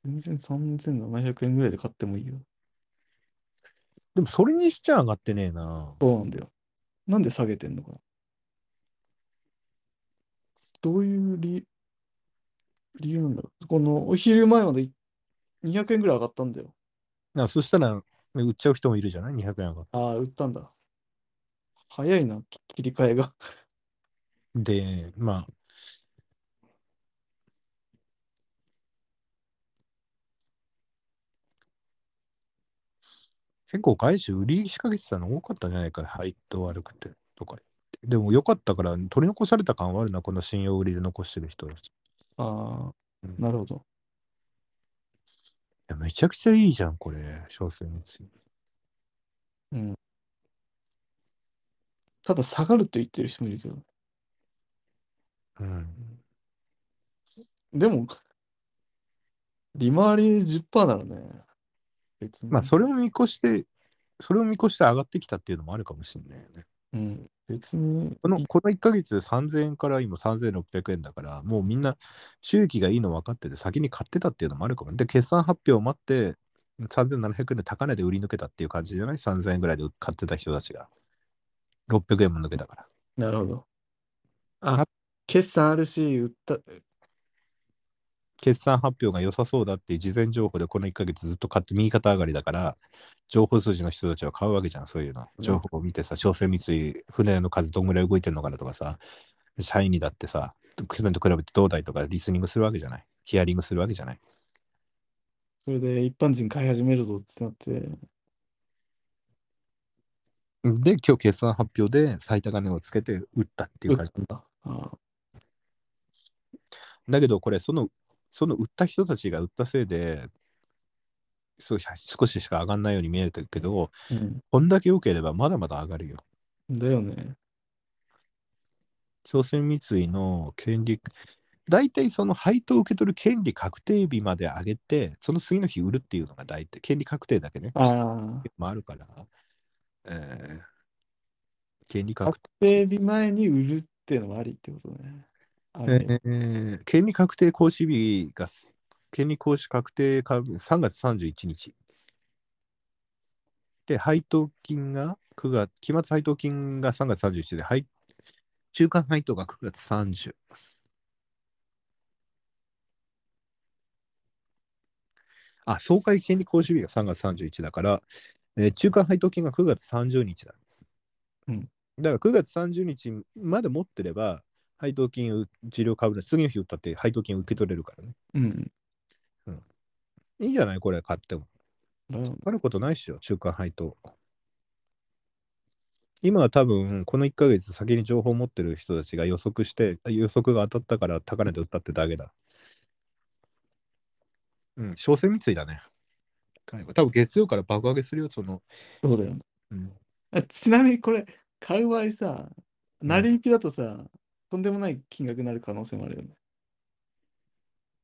全然3700円ぐらいで買ってもいいよ。でもそれにしちゃ上がってねえな。そうなんだよ。なんで下げてんのかな。どういう理理由なんだろう。このお昼前まで200円ぐらい上がったんだよ。あそしたら、売っちゃう人もいるじゃない ?200 円上がっああ、売ったんだ。早いな、き切り替えが。で、まあ、結構外資売り仕掛けてたの多かったんじゃないか、配当悪くてとか。でも良かったから取り残された感はあるな、この信用売りで残してる人たち。ああ、うんなるほど。いやめちゃくちゃいいじゃん、これ、小生三井。うん。ただ下がると言ってる人もいるけど。うん。でも、利回り10%ならね、別に。まあ、それを見越して、それを見越して上がってきたっていうのもあるかもしれないよね。うん。別に、このこの1ヶ月3000円から今3600円だから、もうみんな収益がいいの分かってて、先に買ってたっていうのもあるかも。で、決算発表を待って、3700円で高値で売り抜けたっていう感じじゃない ?3000 円ぐらいで買ってた人たちが。600円も抜けたから。なるほど。ああ、決算あるし、売った、決算発表が良さそうだっていう事前情報でこの1ヶ月ずっと買って右肩上がりだから、情報数字の人たちは買うわけじゃん、そういうの。うん情報を見てさ、商船三井、船の数どんぐらい動いてんのかなとかさ、社員にだってさ、去年と比べてどうだいとかリスニングするわけじゃない。ヒアリングするわけじゃない。それで一般人買い始めるぞってなって、で、今日決算発表で最高値をつけて売ったっていう感じ。だ。だけど、これ、その、その売った人たちが売ったせいで、そう少ししか上がんないように見えてるけど、うん。こんだけ良ければまだまだ上がるよ。だよね。朝鮮三井の権利、大体その配当を受け取る権利確定日まで上げて、その次の日売るっていうのが大体、権利確定だけね、ああ。もあるから、えー権利確確定日前に売るっていうのもありってことね。えー権利確定行使日が、権利行使確定株3月31日。で、配当金が9月、期末配当金が3月31日で、配中間配当が9月30。あ、総会権利行使日が3月31だから、えー中間配当金が9月30日だ。うんだから9月30日まで持ってれば、配当金を治療株で次の日売ったって配当金を受け取れるからね。うん。いいんじゃない？これ買っても。あることないっしょ、中間配当。今は多分、この1ヶ月先に情報を持ってる人たちが予測して、予測が当たったから高値で売ったってだけだ。うん、商船三井だね。多分月曜から爆上げするよ、その。そうだよね。うん、あちなみにこれ、買う場合さ、成り行きだとさ、とんでもない金額になる可能性もあるよね。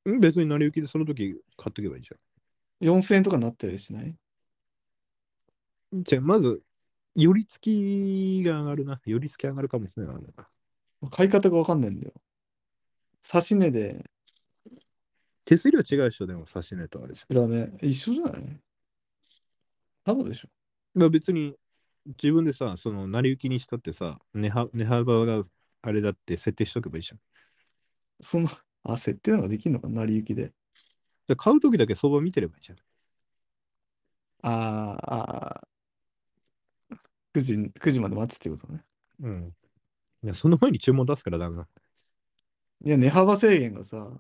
うん別に成り行きでその時買っとけばいいじ4000円とかなったりしない？ゃん。じゃあ、まず、寄り付きが上がるな。寄り付き上がるかもしれないな。買い方がわかんないんだよ。差し値で、手数料違うでしょ、でも、差し値とあれじゃん。ね、一緒じゃない？多分でしょ。だ別に自分でさ、その成り行きにしたってさ、値幅があれだって設定しとけばいいじゃん。その、あ、設定なんかできるのか？成り行きで。で買う時だけ相場見てればいいじゃん。あーあー、9時、9時まで待つってことね。うん。いや、その前に注文出すからダメだ。いや、値幅制限がさ、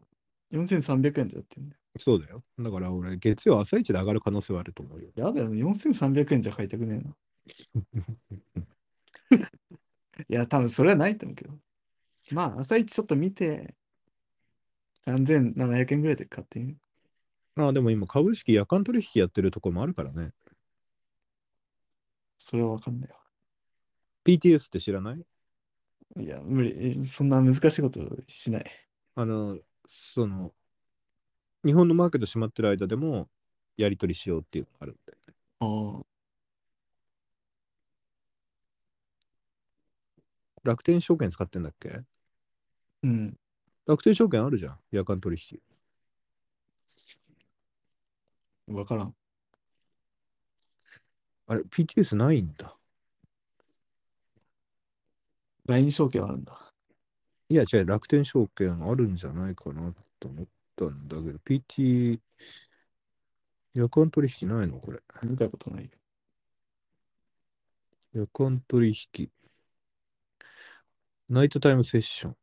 4300円でやってるんだよ。そうだよ。だから俺、月曜朝一で上がる可能性はあると思うよ。やだよね、4300円じゃ買いたくねえな。<laughs> いや、多分それはないと思うけど。まあ、朝一ちょっと見て、3700円ぐらいで買ってみる。ああ、でも今、株式夜間取引やってるところもあるからね。それはわかんないわ。PTS って知らない？いや、無理。えそんな難しいことしない。あの、その、日本のマーケット閉まってる間でも、やり取りしようっていうのがあるんだよね。ああ。楽天証券使ってんだっけ？うん。楽天証券あるじゃん、夜間取引。わからん。あれ、PTS ないんだ。LINE 証券はあるんだ。いや、違う、楽天証券あるんじゃないかなと思ったんだけど、PT、夜間取引ないの？これ。見たことない。夜間取引。ナイトタイムセッション。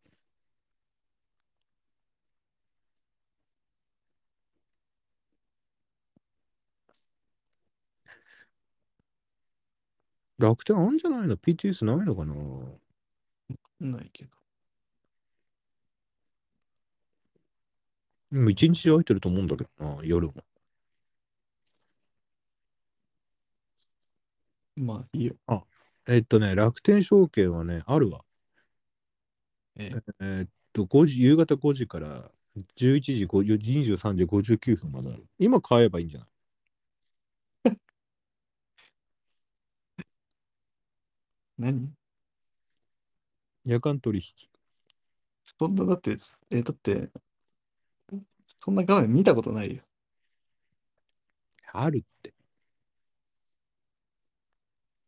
楽天あんじゃないの ?PTS ないのかな？ないけど。でも一日空いてると思うんだけどな、夜も。まあいいよ。えっとね、楽天証券はね、あるわ。ええーっと、5時、夕方5時から11時50 23時59分まである。今買えばいいんじゃない？<laughs> 何？夜間取引。そんな、だって、え、だって、そんな画面見たことないよ。あるって。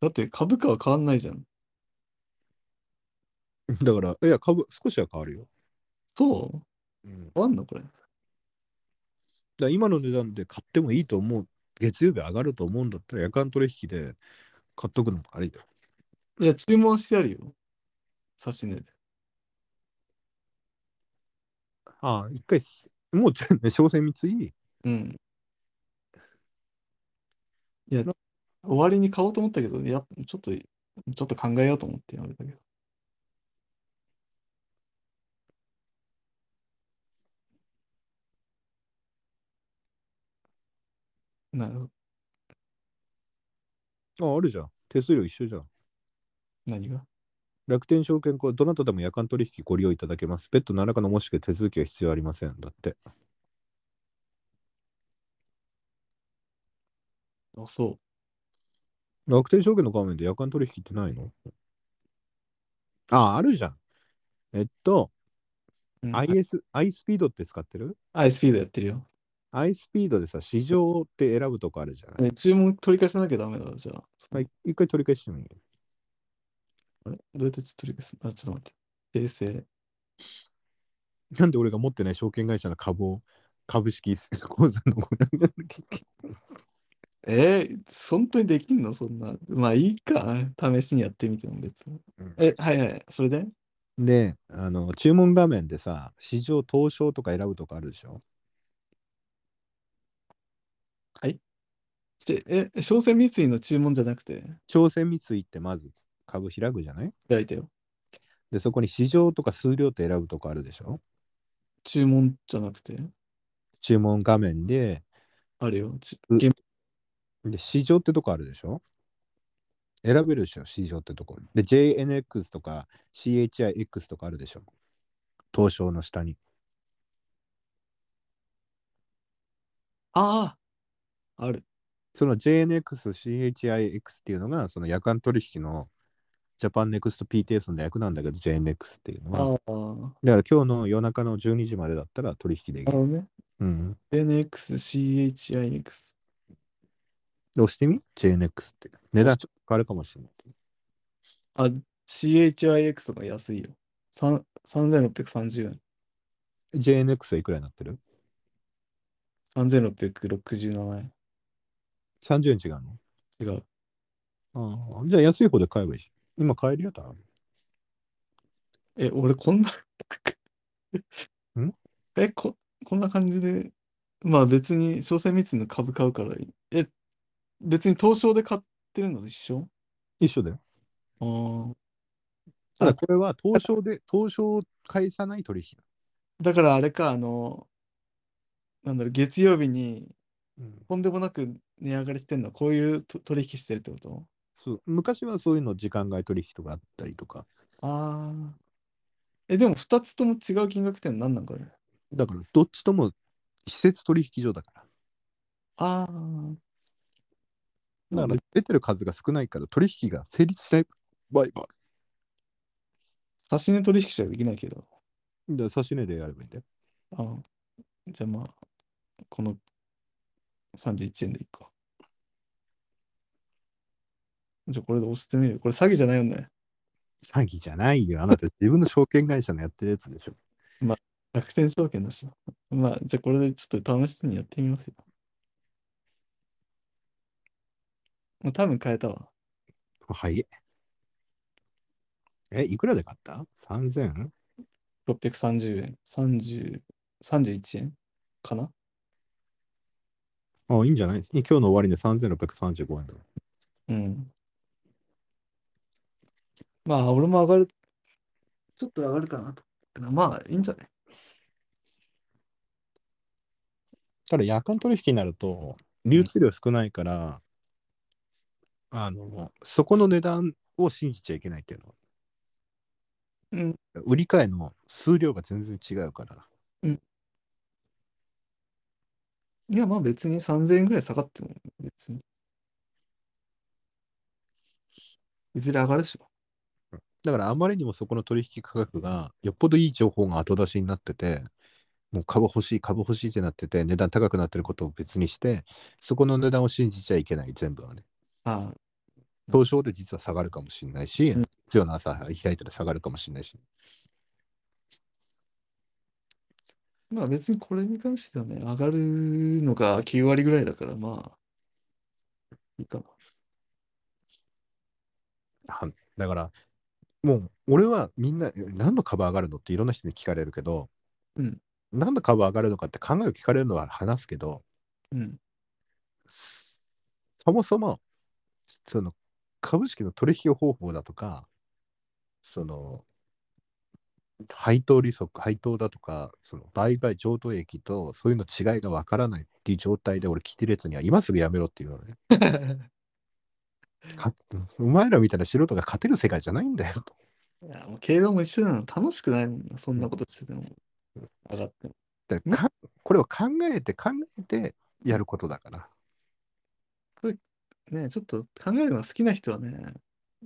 だって株価は変わんないじゃん。<laughs> だから、いや、株、少しは変わるよ。そう？うん、だか変わんのこれ。ら今の値段で買ってもいいと思う。月曜日上がると思うんだったら、夜間取引で買っとくのもありだよ。いや、注文してあるよ。差し値で。ああ、一回す、もうちょ、ね、商戦三井うん。いや、終わりに買おうと思ったけど、やっぱちょっと、ちょっと考えようと思ってやめたけど。なるほど。あ、あるじゃん。手数料一緒じゃん。何が？楽天証券コどなたでも夜間取引ご利用いただけます。別途何らかのもしくは手続きは必要ありません。だって。あ、そ楽天証券の画面で夜間取引ってないの？あ、あるじゃん。えっと、う。うん、IS、iSpeed って使ってる？アイスピードでさ、市場って選ぶとこあるじゃない、ね、注文取り返さなきゃダメだ、じゃあ。はい、一回取り返してもいいあれ？どうやって取り返す？あ、ちょっと待って。訂正。なんで俺が持ってない証券会社の株を株式口座のえー、本当にできんの？そんな。まあいいか。試しにやってみても別に。え、はいはい。それで？で、あの、注文画面でさ、市場東証とか選ぶとこあるでしょ？でえ、商船三井の注文じゃなくて、朝鮮三井ってまず株開くじゃない？開いてよ。で、そこに市場とか数量って選ぶとこあるでしょ？注文じゃなくて、注文画面で、あるよ。ちう現で、市場ってとこあるでしょ？選べるでしょ？市場ってとこ。で、JNX とか CHIX とかあるでしょ？東証の下に。ああある。その JNX、CHIX っていうのが、その夜間取引のジャパンネクスト PTS の略なんだけど、JNX っていうのは。だから今日の夜中の12時までだったら取引できる。ね。うん。NX、CHIX。で押してみ ?JNX って。値段ちょっと変わるかもしれない。あ、CHIX が安いよ。さん3630円。JNX はいくらになってる？3667円。?30 円違うの？違う。ああ、じゃあ安い方で買えばいいし。今買えるよ、多分。え、俺こんなん？え、こ、こんな感じで、まあ別に商船三井の株買うからいい。え、別に東証で買ってるのと一緒？一緒だよ。あーただこれは東証で、東証を返さない取引。だからあれか、あの、なんだろう、月曜日にうん、とんでもなく値上がりしてんのはこういうと取引してるってこと？そう昔はそういうの時間外取引とかあったりとか。ああ。え、でも2つとも違う金額点何なんかね？だからどっちとも施設取引所だから。ああ。だから出てる数が少ないから取引が成立しない場合もあ差値取引しかできないけど。る。だから差し値でやればいいんだよ。ああ。じゃあまあ、この31円でいいか。じゃあこれで押してみる。これ詐欺じゃないよね。詐欺じゃないよ。あなた自分の証券会社のやってるやつでしょ。楽天証券だしな。まあ、じゃあこれでちょっと試しにやってみますよ。もう多分変えたわ。はい。え、いくらで買った ?3000? 630円？30、31円かな？あ、いいんじゃない？です今日の終わりで3635円だ。うん。まあ、俺も上がる。ちょっと上がるかなと。まあ、いいんじゃない？ただ夜間取引になると、流通量少ないから、あの、そこの値段を信じちゃいけないっていうのは。うん。売り買いの数量が全然違うから。いや、まあ別に3000円ぐらい下がっても別に。いずれ上がるでしょ。だからあまりにもそこの取引価格がよっぽどいい情報が後出しになってて、もう株欲しい、株欲しいってなってて、値段高くなってることを別にして、そこの値段を信じちゃいけない、全部はね。ああ、東証で実は下がるかもしれないし、うん必要な朝開いたら下がるかもしれないし。まあ別にこれに関してはね、上がるのが9割ぐらいだから、まあ、いいかな。はだから、もう俺はみんな、何の株上がるのっていろんな人に聞かれるけど、うん何の株上がるのかって考えを聞かれるのは話すけど、うん。そもそも、その株式の取引方法だとか、その、配当利息、配当だとか、その売買譲渡益とそういうの違いがわからないっていう状態で俺、キティ列には今すぐやめろっていうのね。<laughs> かお前らみたいな素人が勝てる世界じゃないんだよと。いや、もう競馬も一緒なの。楽しくないもんな。そんなことしてても。上がっても。だからかこれを考えて考えてやることだから。ねちょっと考えるのが好きな人はね、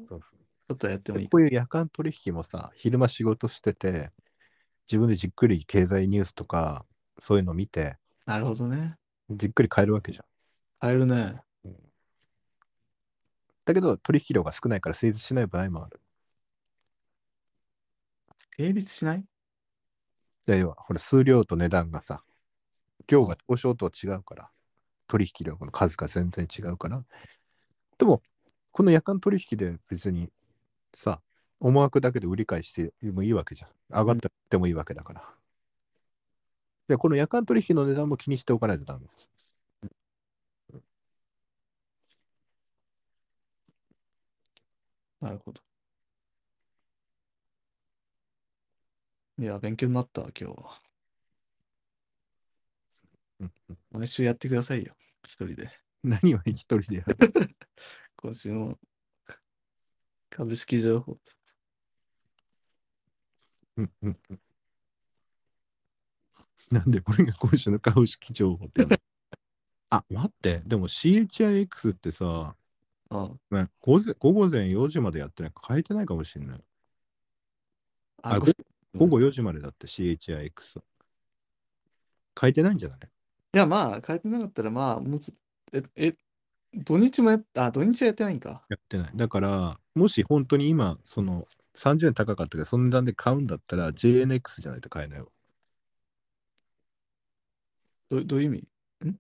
そうちょっとやってもいいかこういう夜間取引もさ、昼間仕事してて、自分でじっくり経済ニュースとか、そういうの見て、なるほどね。じっくり買えるわけじゃん。買えるね。だけど、取引量が少ないから成立しない場合もある。成立しない？いや要は、ほら、数量と値段がさ、量が東証とは違うから、取引量の数が全然違うから。でも、この夜間取引で別にさ、思惑だけで売り買いしてもいいわけじゃん。上がってってもいいわけだから。で、この夜間取引の値段も気にしておかないとダメです。なるほど。いや、勉強になったわ、今日は。毎週やってくださいよ。一人で。何を一人でやる？<laughs> 今週の株式情報。<laughs> なんでこれが今週の株式情報って <laughs> あ、待って、でも CHIX ってさ、あね、午前午後前4時までやってない変えてないかもしれない。あご午後4時までだって CHIX。変えてないんじゃない？いや、まあ、変えてなかったら、まあ、もうちょえ、え、土日もやっあ、土日はやってないんか。やってない。だから、もし本当に今、その30円高かったけど、その値段で買うんだったら JNX じゃないと買えないよ。どどういう意味？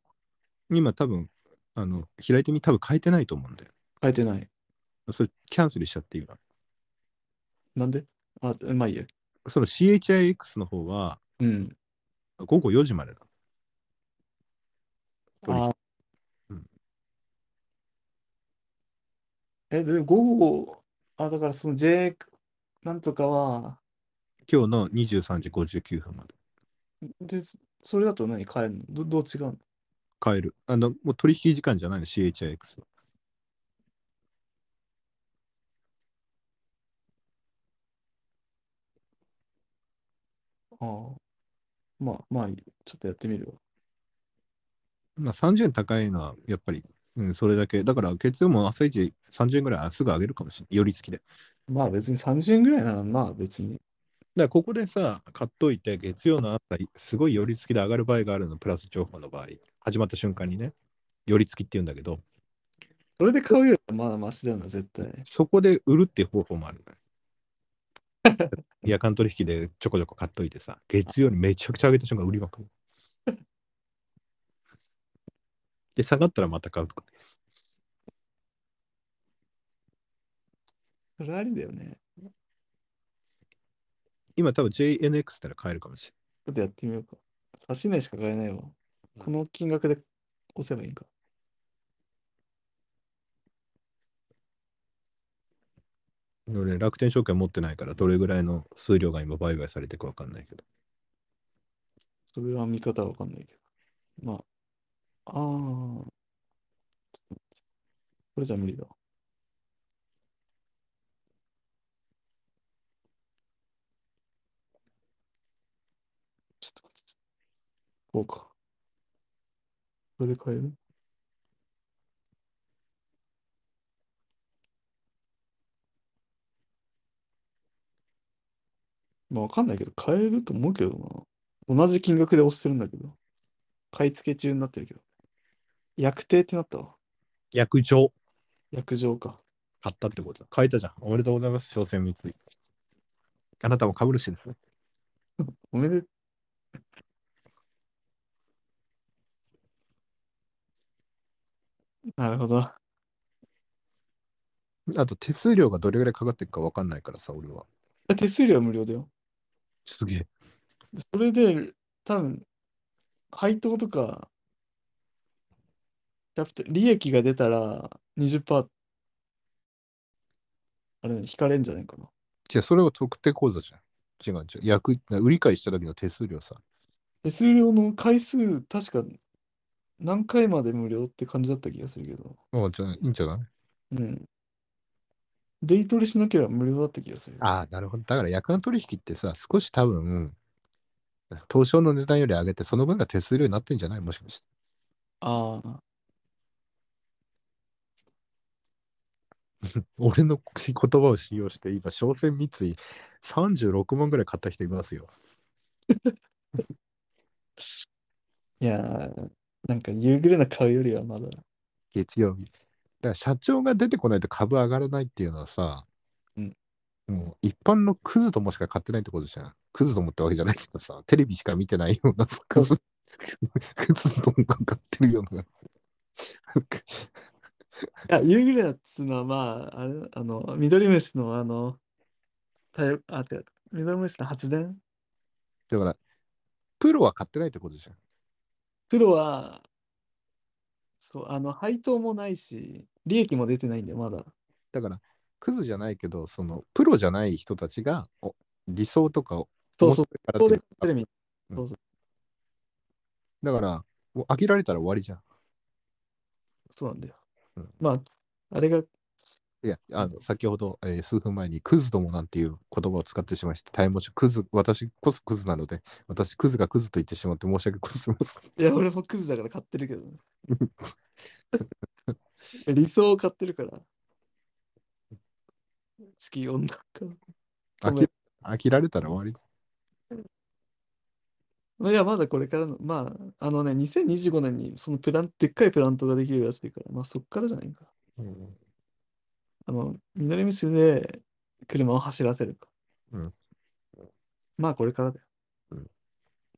今多分、あの、開いてみ、多分変えてないと思うんで。変えてない。それキャンセルしちゃっていいわ。なんで？あ、まあいいや。その CHIX の方はうん。午後4時までだ。取引あ、うんえ、で、午後、あ、だからその J なんとかは、今日の23時59分までで、それだと何？変えるの？どどう違うの？買える。あの、もう取引時間じゃないの、CHIX は。ああ。まあ、まあいい、ちょっとやってみるわ。まあ、30円高いのはやっぱり、うん、それだけ。だから、月曜も朝一30円ぐらいすぐ上げるかもしれない。寄り付きで。だかまあ別に30円ぐらいなら、まあ別に。ら、ここでさ、買っといて、月曜の朝、すごい寄り付きで上がる場合があるの、プラス情報の場合。始まった瞬間にね、寄り付きって言うんだけど、それで買うよりはまだマシだよな、絶対。そこで売るっていう方法もある。<laughs> 夜間取引でちょこちょこ買っといてさ、月曜にめちゃくちゃ上げた瞬間売りまくる。で、下がったらまた買うとか。それありだよね。今多分 JNX なら買えるかもしちょっとやってみようか。差し値しか買えないわ。この金額で押せばいいんか。俺、楽天証券持ってないから、どれぐらいの数量が今売買されてるかわかんないけど。それは見方はわかんないけど。まあ、ああ。これじゃ無理だ。ちょっと待って。こうか。これで買える？まあわかんないけど、買えると思うけどな。同じ金額で押してるんだけど。買い付け中になってるけど。薬定ってなったわ。約定薬状か。買ったってことだ。買えたじゃん。おめでとうございます、商船三井。あなたも株主ですね。<laughs> おめでなるほど。あと手数料がどれぐらいかかってるかわかんないからさ、俺は。手数料は無料だよ。すげえ。それで、多分、配当とか、キャピタ利益が出たら20%、あれ、引かれんじゃないかな。じゃあ、それは特定口座じゃん。違う違う。役売り買いした時の手数料さ。手数料の回数、確か何回まで無料って感じだった気がするけど。あじゃあ、いいんじゃない？うん。デイトレしなければ無料だった気がする。ああ、なるほど。だから、約款取引ってさ、少し多分、東証の値段より上げて、その分が手数料になってんじゃない？もしかして。ああ。<laughs> 俺の言葉を使用して、今、商船三井36万ぐらい買った人いますよ。<laughs> いやー、なんか夕暮れな買うよりはまだ。月曜日。だから社長が出てこないと株上がらないっていうのはさ、うんもう一般のクズどもしか買ってないってことじゃん。クズどもってわけじゃないけどさ、テレビしか見てないようなさクズ、<laughs> クズどもが買ってるような。いや、夕暮れなっつうのは、まあ、あれ、あの、緑虫のあの、太陽あ、違う、緑虫の発電？だから、プロは買ってないってことじゃん。プロは、そう、あの、配当もないし、利益も出てないんだよ、まだ。だから、クズじゃないけど、その、プロじゃない人たちが、お理想とかをそうそう、そうでテレビ。うんそうそう、だから、もう飽きられたら終わりじゃん。そうなんだよ。うんまあ、あれが、いや、あの、先ほど、えー数分前にクズどもなんていう言葉を使ってしまいました。タイムモチクズ、私こそクズなので、私クズがクズと言ってしまって申し訳ございません。いや、俺もクズだから買ってるけどね。<laughs> 理想を買ってるから。地球温暖化。飽き飽きられたら終わり。まあいや、まだこれからの、まあ、あのね、2025年にそのプラン、でっかいプラントができるらしいから、まあそっからじゃないか。あの、緑虫で車を走らせるか。うんまあこれからだよ。うん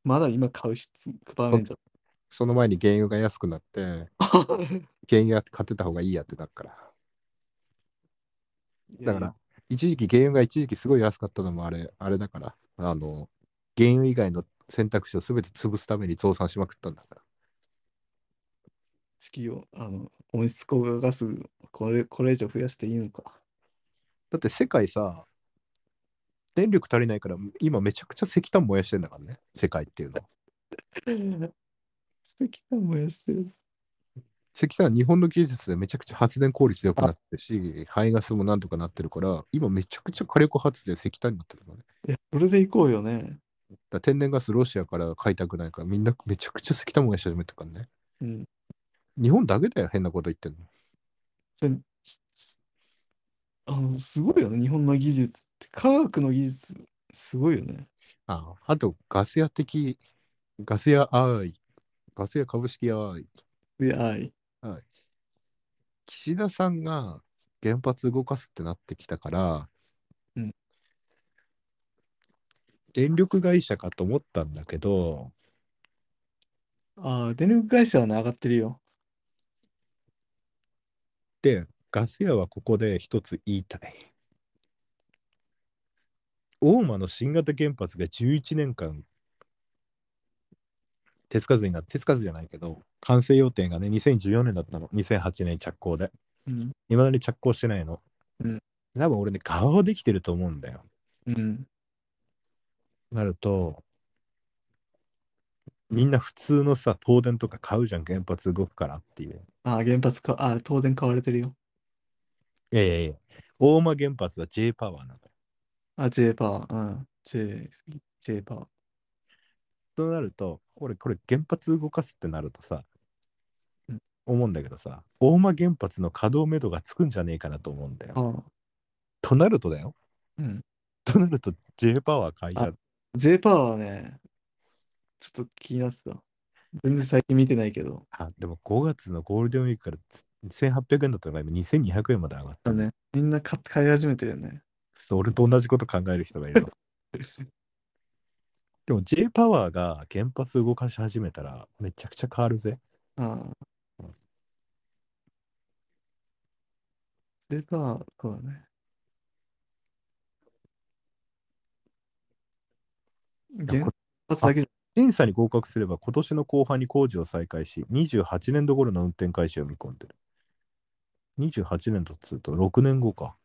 まだ今買う人、場面じゃ。その前に原油が安くなって、<laughs> 原油買ってた方がいいやってなるから。だから、一時期原油が一時期すごい安かったのもあれ、あれだから、あの、原油以外の選択肢を全て潰すために増産しまくったんだから。地球を、あの、温室効果ガス、これ、これ以上増やしていいのか。だって世界さ、電力足りないから、今めちゃくちゃ石炭燃やしてんだからね、世界っていうのは。素敵な燃やしてる。石炭は日本の技術でめちゃくちゃ発電効率良くなってるし、排ガスもなんとかなってるから、今めちゃくちゃ火力発電石炭になってるのね。いや、それでいこうよね。だ天然ガスロシアから買いたくないから、みんなめちゃくちゃ石炭燃やし始めてるからね。うん。日本だけだよ、変なこと言ってんの。せあの、すごいよね、日本の技術って。科学の技術、すごいよね。あああと、ガス屋的、ガス屋アイ、ガス屋株式アイ。で、はい。岸田さんが原発動かすってなってきたから、うん電力会社かと思ったんだけど、ああ、電力会社はね、上がってるよ。で、ガス屋はここで一つ言いたい。大間の新型原発が11年間手つかずになって、手つかずじゃないけど、完成予定がね、2014年だったの、2008年着工で。うん。いまだに着工してないの。うん多分俺ね、顔はできてると思うんだよ。うん。なると、みんな普通のさ、東電とか買うじゃん、原発動くからっていう。あ、原発か、あ、東電買われてるよ。いやいやいや、大間原発は J パワーなのよ。あ、J パワー。うん。J、J パワー。となると、俺これ原発動かすってなるとさ、うん思うんだけどさ、大間原発の稼働目処がつくんじゃねえかなと思うんだよ。ああ。となるとだよ。うん。となると J パワー会社 J パワーはね、ちょっと気になってた。全然最近見てないけど。あ、でも5月のゴールデンウィークからつ1800円だったのが今2200円まで上がった。だね。みんな買買い始めてるよね。それと同じこと考える人がいるの。<laughs> でも J パワーが原発動かし始めたらめちゃくちゃ変わるぜ。ああ。J パワー、そうだね。原こ発だけじ審査に合格すれば今年の後半に工事を再開し、28年度頃の運転開始を見込んでる。28年とすると6年後か。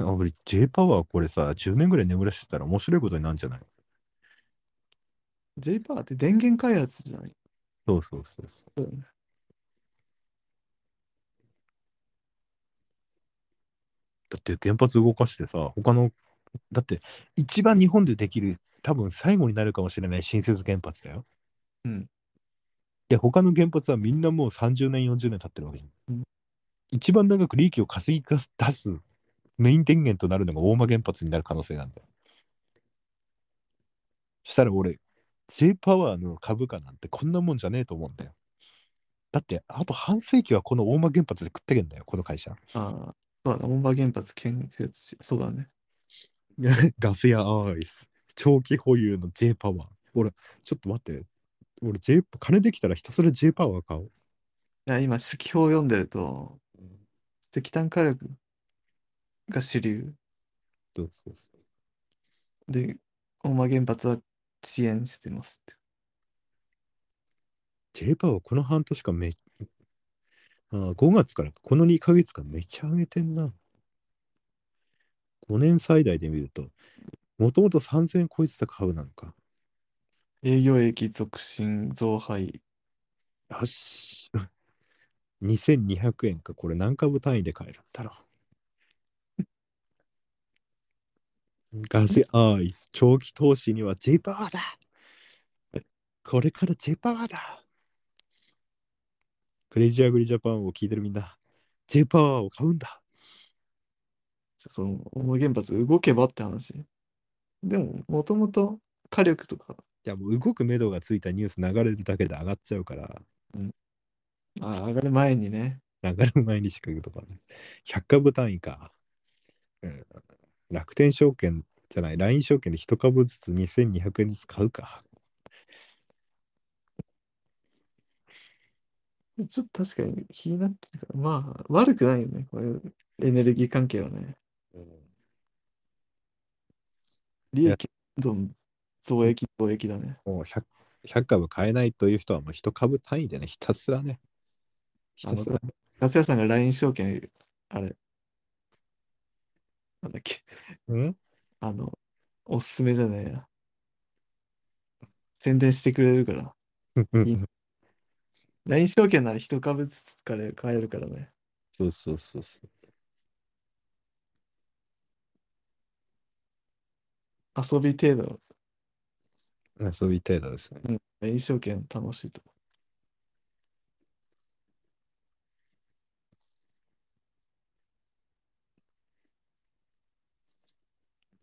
俺 J パワーこれさ、10年ぐらい眠らしてたら面白いことになるんじゃない。J パワーって電源開発じゃない？そうそうそうそう。そう。だって原発動かしてさ、他の、だって一番日本でできる、多分最後になるかもしれない新設原発だよ。うん。で、他の原発はみんなもう30年、40年経ってるわけじゃん。うん一番長く利益を稼ぎ出すメイン電源となるのが大間原発になる可能性なんだよ。したら俺、J パワーの株価なんてこんなもんじゃねえと思うんだよ。だって、あと半世紀はこの大間原発で食ってけんだよ、この会社。ああ。そうだね。大場原発建設し、そうだね。<laughs> ガスやアイス、長期保有の J パワー。俺、ちょっと待って。俺、J、金できたらひたすら J パワー買おう。いや、今、指揮表を読んでると、石炭火力が主流そうそうそうで、大間原発は遅延してますって。J パワーこの半年間めあー5月からこの2ヶ月間めっちゃ上げてんな。5年最大で見ると、もともと3000円超えてた株なのか。営業益促進増配。よし。<laughs> 2200円か。これ何株単位で買えるんだろう。<laughs> ガスアイス、長期投資には J パワーだこれから J パワーだクレイジーアグリジャパンを聞いてるみんな、J パワーを買うんだその大間原発動けばって話。でも、もともと火力とか、いやもう動く目処がついたニュース流れるだけで上がっちゃうから、あ上がる前にね、流れる前にしか行くとかね。100株単位か。うん楽天証券じゃない、LINE 証券で1株ずつ2200円ずつ買うか。ちょっと確かに気になってるから、まあ、悪くないよね、こういうエネルギー関係はね。利益どんどん増益、増益だね。もう 100, 100株買えないという人はもう1株単位でね、ひたすらね。ひあのたすら。、ガス屋さんが LINE 証券、あれ、なんだっけ、うん？あの、おすすめじゃねえや。宣伝してくれるから。いい LINE 証券なら一株ずつから買えるからね。そうそうそうそう。遊び程度、遊び程度ですね。うん、LINE 証券楽しいと。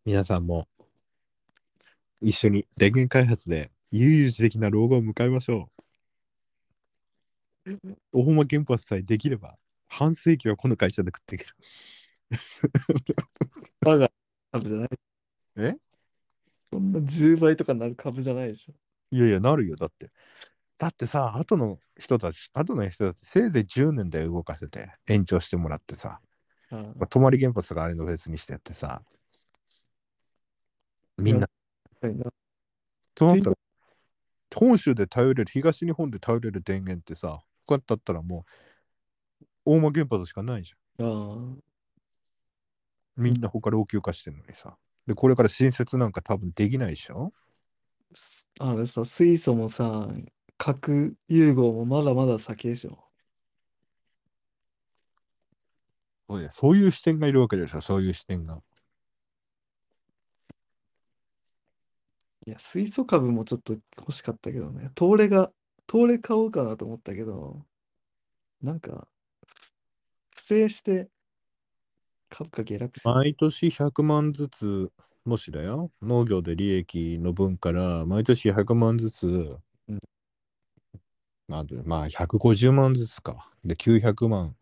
皆さんも一緒に電源開発で悠々自適な老後を迎えましょう。大間原発さえできれば半世紀はこの会社で食っていける。<laughs> じゃない。え？そんな10倍とかになる株じゃないでしょ。いやいや、なるよ。だって。だってさ、後の人たち、後の人たち、せいぜい10年で動かせて、延長してもらってさ、ああまあ、泊まり原発とかあれの別にしてやってさ、みんな、そうなったら、本州で頼れる、東日本で頼れる電源ってさ、他だったらもう、大間原発しかないじゃん。ああ。みんな他老朽化してるのにさ。で、これから新設なんか多分できないでしょ？すあれさ、水素もさ、核融合もまだまだ先でしょ。そうそういう視点がいるわけでしょ、そういう視点が。いや、水素株もちょっと欲しかったけどね。東レが、東レ買おうかなと思ったけど、なんか、ふ不正して株価下落毎年100万ずつ、もしだよ、農業で利益の分から、毎年100万ずつ、うん。まあ、まあ、150万ずつか。で、900万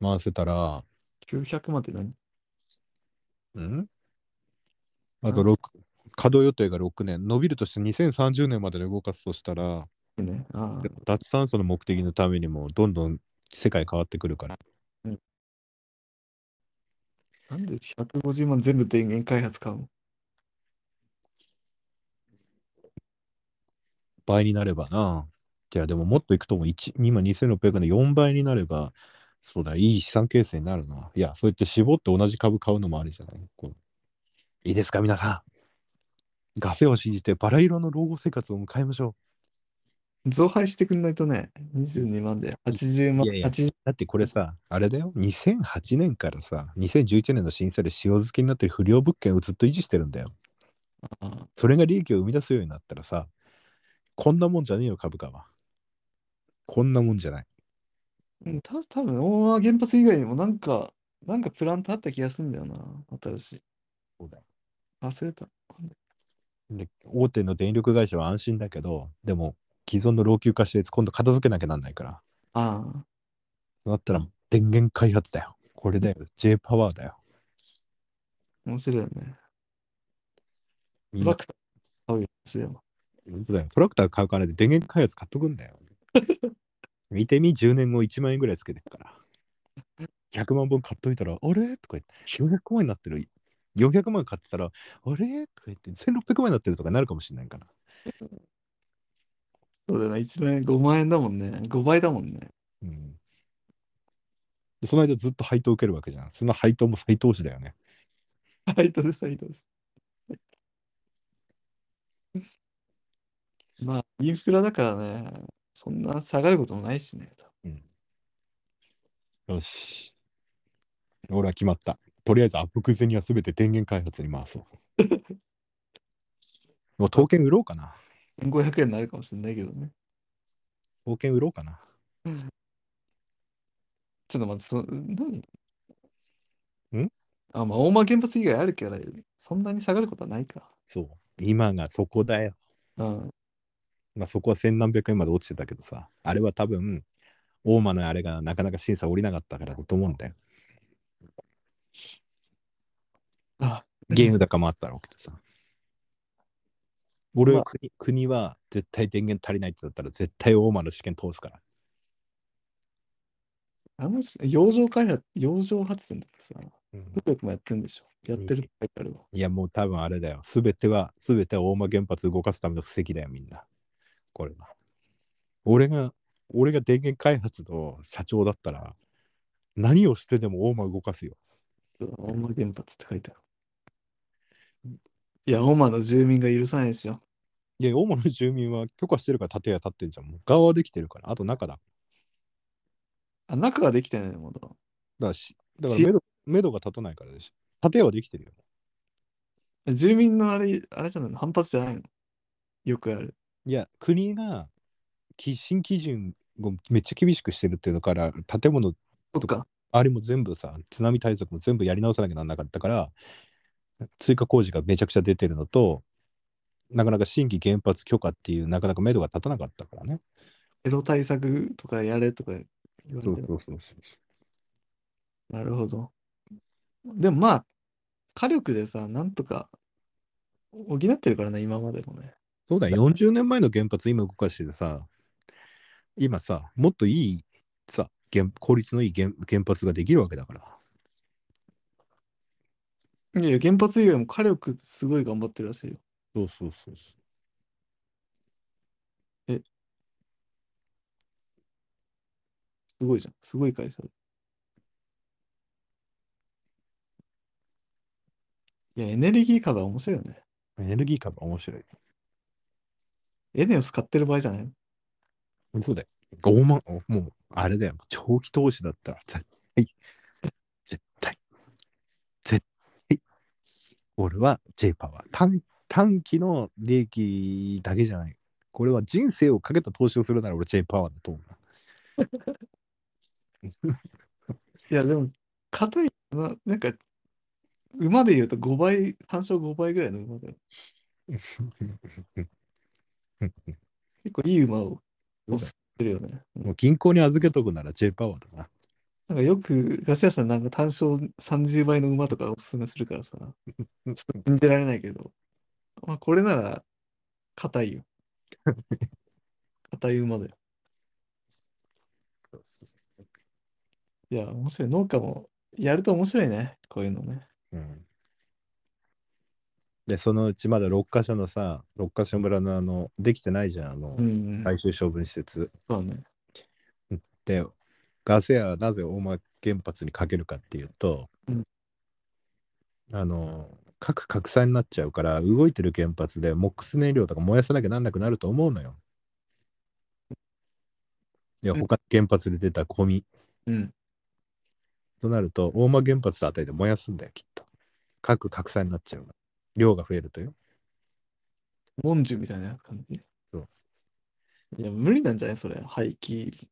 回せたら、900万って何？ん？あと6、稼働予定が6年、伸びるとして2030年までで動かすとしたら、ね。脱炭素の目的のためにもどんどん世界変わってくるから。なんで150万全部電源開発買うの？倍になればな。いや、でももっといくとも1、今2600円で4倍になれば、そうだ、いい資産形成になるな。いや、そうやって絞って同じ株買うのもありじゃない？こういいですか、皆さん。ガセを信じてバラ色の老後生活を迎えましょう増配してくんないとね、22万で80万、いやいや80う。だってこれさ、あれだよ、2008年からさ、2011年の審査で塩漬けになってる不良物件をずっと維持してるんだよ。ああそれが利益を生み出すようになったらさ、こんなもんじゃねえよ、株価は。こんなもんじゃない。うん、た多分大間原発以外にもなんか、なんかプラントあった気がするんだよな、新しい。そうだよ忘れた。で大手の電力会社は安心だけど、でも既存の老朽化して今度片付けなきゃなんないから。ああ、そうなったら電源開発だよ。これだよ。J パワーだよ。面白いよね。トラクター買うよ、話だよ。本当だよトラクター買うからで電源開発買っとくんだよ。<laughs> 見てみ、10年後1万円ぐらいつけてるから。100万本買っといたら、あれ？とか言って、400万になってる。400万買ってたら、あれ？とか言って、1600万になってるとかなるかもしれないから。そうだよな、1万円、5万円だもんね。5倍だもんね。うん。で、その間ずっと配当受けるわけじゃん。その配当も再投資だよね。配当です、配当です。まあ、インフラだからね、そんな下がることもないしね。よし。俺は決まった。とりあえずアップクゼには全て電源開発に回そう。<laughs> もう刀剣売ろうかな。1500円になるかもしれないけどね。刀剣売ろうかな。ちょっと待って、そ何？ん？あ、まあ、大間原発以外あるから、そんなに下がることはないか。そう。今がそこだよ。うん。まあそこは千何百円まで落ちてたけどさ。あれは多分、大間のあれがなかなか審査降りなかったからだと思うんだよ。あ、ゲーム高もあったろうけどさ。俺まあは国,、国は絶対電源足りないってだったら絶対大間の試験通すから。あのし、洋上開発、洋上発電とかさ、うん風力もやってんでしょ。やってるって書いてあるわ。いやもう多分あれだよ。すべては、すべては大間原発動かすための布石だよ、みんな。これは。俺が、俺が電源開発の社長だったら、何をしてでも大間動かすよ。大間原発って書いてある。いや、大間の住民が許さないでしょ。いや、大間の住民は許可してるから建屋建ってんじゃん。もう側はできてるから。あと中だ。あ、中ができてないのまだ。だからし、だからし目処目処が立たないからでしょ。建屋はできてるよ。住民のあれ、あれじゃないの？反発じゃないの？よくある。いや、国がき新基準をめっちゃ厳しくしてるっていうのから、建物そっか。あれも全部さ、津波対策も全部やり直さなきゃなんなかったから、追加工事がめちゃくちゃ出てるのと、なかなか新規原発許可っていう、なかなか目処が立たなかったからね。テロ対策とかやれとか言われてる。そうそうそう。なるほど。でもまあ、火力でさ、なんとか補ってるからね、今までもね。そうだよ、40年前の原発今動かしててさ、今さ、もっといいさ、原効率のいい原原発ができるわけだから。いやいや、原発以外も火力すごい頑張ってるらしいよ。そうそうそうそすごいじゃん。すごい会社。いや、エネルギー株は面白いよね。エネルギー株面白い。エネオス買ってる場合じゃないそうだよ。5万、もう、あれだよ。長期投資だったら絶対、絶対、絶対、俺は J パワー。短短期の利益だけじゃない。これは人生をかけた投資をするなら俺 J パワーだと思うな。<laughs> いや、でも、かといな、なんか、馬で言うと5倍、単勝5倍ぐらいの馬だよ。<laughs> 結構いい馬を押してるよね。うんもう銀行に預けとくなら J パワーだな。なんかよくガス屋さんなんか単勝30倍の馬とかおすすめするからさ、ちょっと信じられないけど、まあこれなら硬いよ。硬い馬だよ。いや、面白い。農家もやると面白いね。こういうのね。うんで、そのうちまだ6カ所のさ、6カ所村のあの、できてないじゃん、あのう、ん、うん。最終処分施設。そうだね。で、ガス屋はなぜ大間原発にかけるかっていうと、うんあの、核拡散になっちゃうから、動いてる原発でモックス燃料とか燃やさなきゃなんなくなると思うのよ。いや、うん他の原発で出たゴミうん。となると、大間原発あたりで燃やすんだよ、きっと。核拡散になっちゃう。量が増えるとよ。モンジュみたいな感じ。そういや、無理なんじゃない？それ。廃棄、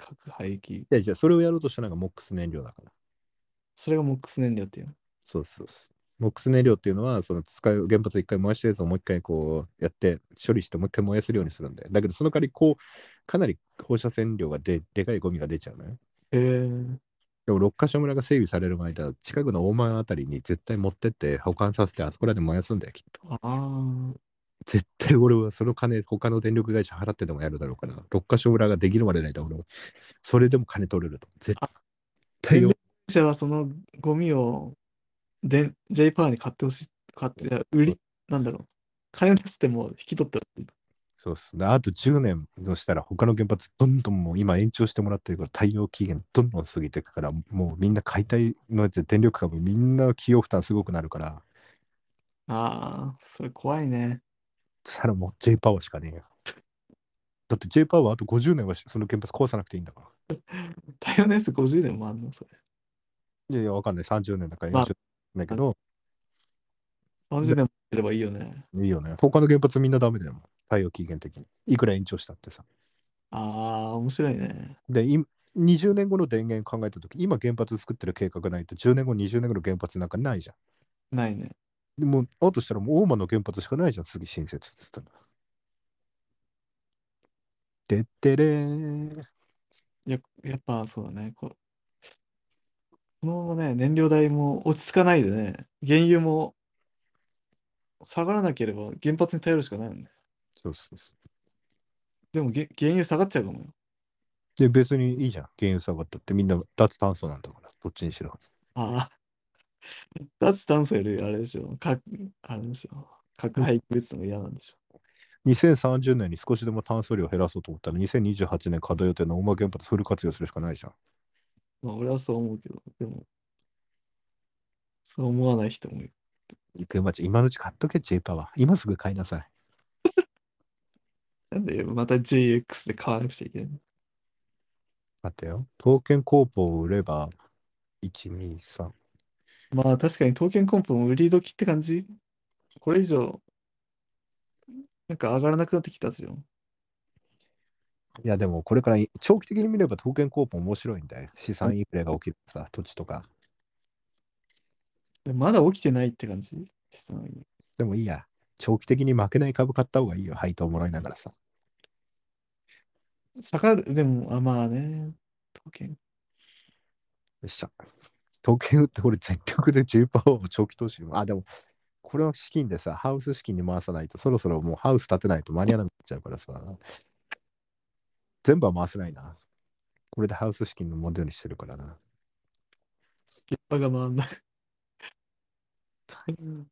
核廃棄。いや、じゃあそれをやろうとしたのがモックス燃料だから。それがモックス燃料っていうの？そうそうそう。モックス燃料っていうのは、その使う原発一回燃やしたやつをもう一回こうやって処理してもう一回燃やせるようにするんだよ。だけどその代わりこう、かなり放射線量がででかいゴミが出ちゃうのよ。へえでも六ヶ所村が整備される前だ近くの大間あたりに絶対持ってって保管させてあそこらで燃やすんだよ、きっと。ああ。絶対俺はその金、他の電力会社払ってでもやるだろうから、六ヶ所村ができるまでないと俺も、それでも金取れると。絶対電力会社はそのゴミをで J パワーに買ってほしい。買って、売り、なんだろう。金出しても引き取ってほしい。そうっす。であと10年のしたら他の原発どんどんもう今延長してもらってるから対応期限どんどん過ぎていくからもうみんな解体のやつ電力株みんな費用負担すごくなるからああ、それ怖いね。そしたらもう J パワーしかねえよ。だって J パワーあと50年はその原発壊さなくていいんだから。対応年数50年もあんの？それ。いやいやわかんない30年だからまあ40年だけど、30年もやればいいよね。いいよね。他の原発みんなダメだよ。対応期限的に。いくら延長したってさ。ああ、面白いね。で、い20年後の電源考えたとき、今原発作ってる計画ないと10年後、20年後の原発なんかないじゃん。ないね。でも、あとしたらもう大間の原発しかないじゃん、次新設っつったら。てってれー。ややっぱそうだね。ここのままね、燃料代も落ち着かないでね、原油も下がらなければ原発に頼るしかないよね。そうそうそでもげ原油下がっちゃうかもよ。う。で、別にいいじゃん。原油下がったってみんな脱炭素なんだから、どっちにしろ。ああ。<laughs> 脱炭素よりあれでしょ。核、あれでしょ。核廃棄物のが嫌なんでしょ。2030年に少しでも炭素量を減らそうと思ったら、2028年稼働予定の大間原発フル活用するしかないじゃん。まあ俺はそう思うけど、でも、そう思わない人もいる。行くまち、今のうち買っとけ、J パワー。今すぐ買いなさい。<laughs> なんでまた JX で買わなくちゃいけないの？待ってよ。刀剣コーポを売れば、1、2、3。まあ確かに刀剣コンプも売り時って感じこれ以上、なんか上がらなくなってきたじゃん。いや、でもこれから長期的に見れば刀剣コーポ面白いんだよ。資産インフレが起きるさ、土地とか。でまだ起きてないって感じ？資産にでもいいや。長期的に負けない株買った方がいいよ。配当もらいながらさ。下がる、でも、あ、まあね、刀剣。よっしゃ。刀剣売って俺全力で10%を長期投資あ、でも、これの資金でさ、ハウス資金に回さないと、そろそろもうハウス建てないと間に合わなくなっちゃうからさ。全部は回せないな。これでハウス資金のモデルにしてるからな。現場が回んない。<laughs>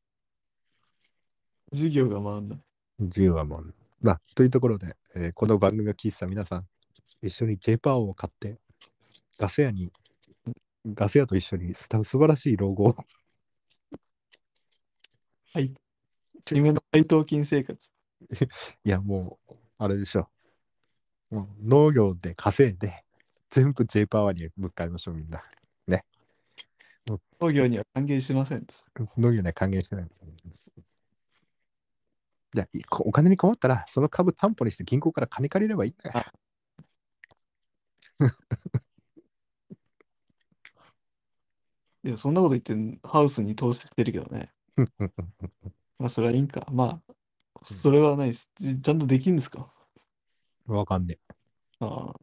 授業が回んない。10はもう。まあ、というところで、えーこの番組を聞いてた皆さん、一緒に J パワーを買って、ガス屋に、ガス屋と一緒にスタ素晴らしい老後をはい。夢の配当金生活。<laughs> いや、もう、あれでしょ。もう農業で稼いで、全部 J パワーに向かいましょう、みんな。農業には還元しません。農業には還元してない。じゃあ、お金に困ったら、その株担保にして銀行から金借りればいいんだよ。<laughs> いや、そんなこと言ってハウスに投資してるけどね。<laughs> まあ、それはいいんか。まあ、それはないです。ちちゃんとできんですか？わかんねああ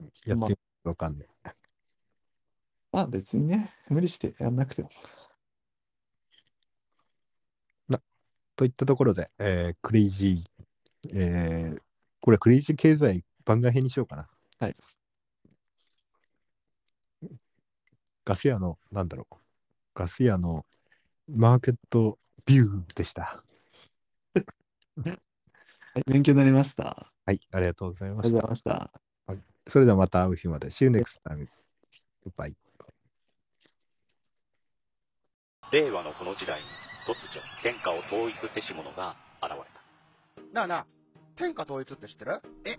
え。やってみわかんねえ。まあ別にね、無理してやんなくても。といったところで、えークレイジー、えーこれクレイジー経済番外編にしようかな。はい。ガス屋の、なんだろう、ガス屋のマーケットビューでした。はい、勉強になりました。あはい、ありがとうございまりがとうした。ございました。それではまた会う日まで。See you next time. Goodbye. 令和のこの時代に突如天下を統一せし者が現れたなあなあ、天下統一って知ってる？え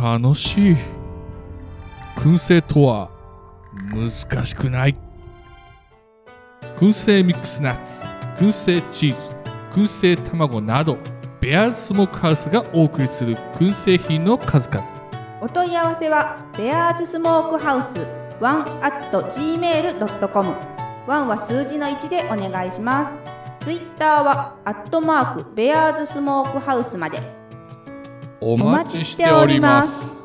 楽しい。燻製とは難しくない燻製ミックスナッツ。燻製チーズ。燻製卵などベアーズスモークハウス。がお送りする燻製品の数々お問い合わせはベアーズスモークハウスワン at gmail.com ワンは数字の1でお願いします。ツイッターはアットマークベアーズスモークハウスまで。お待ちしております。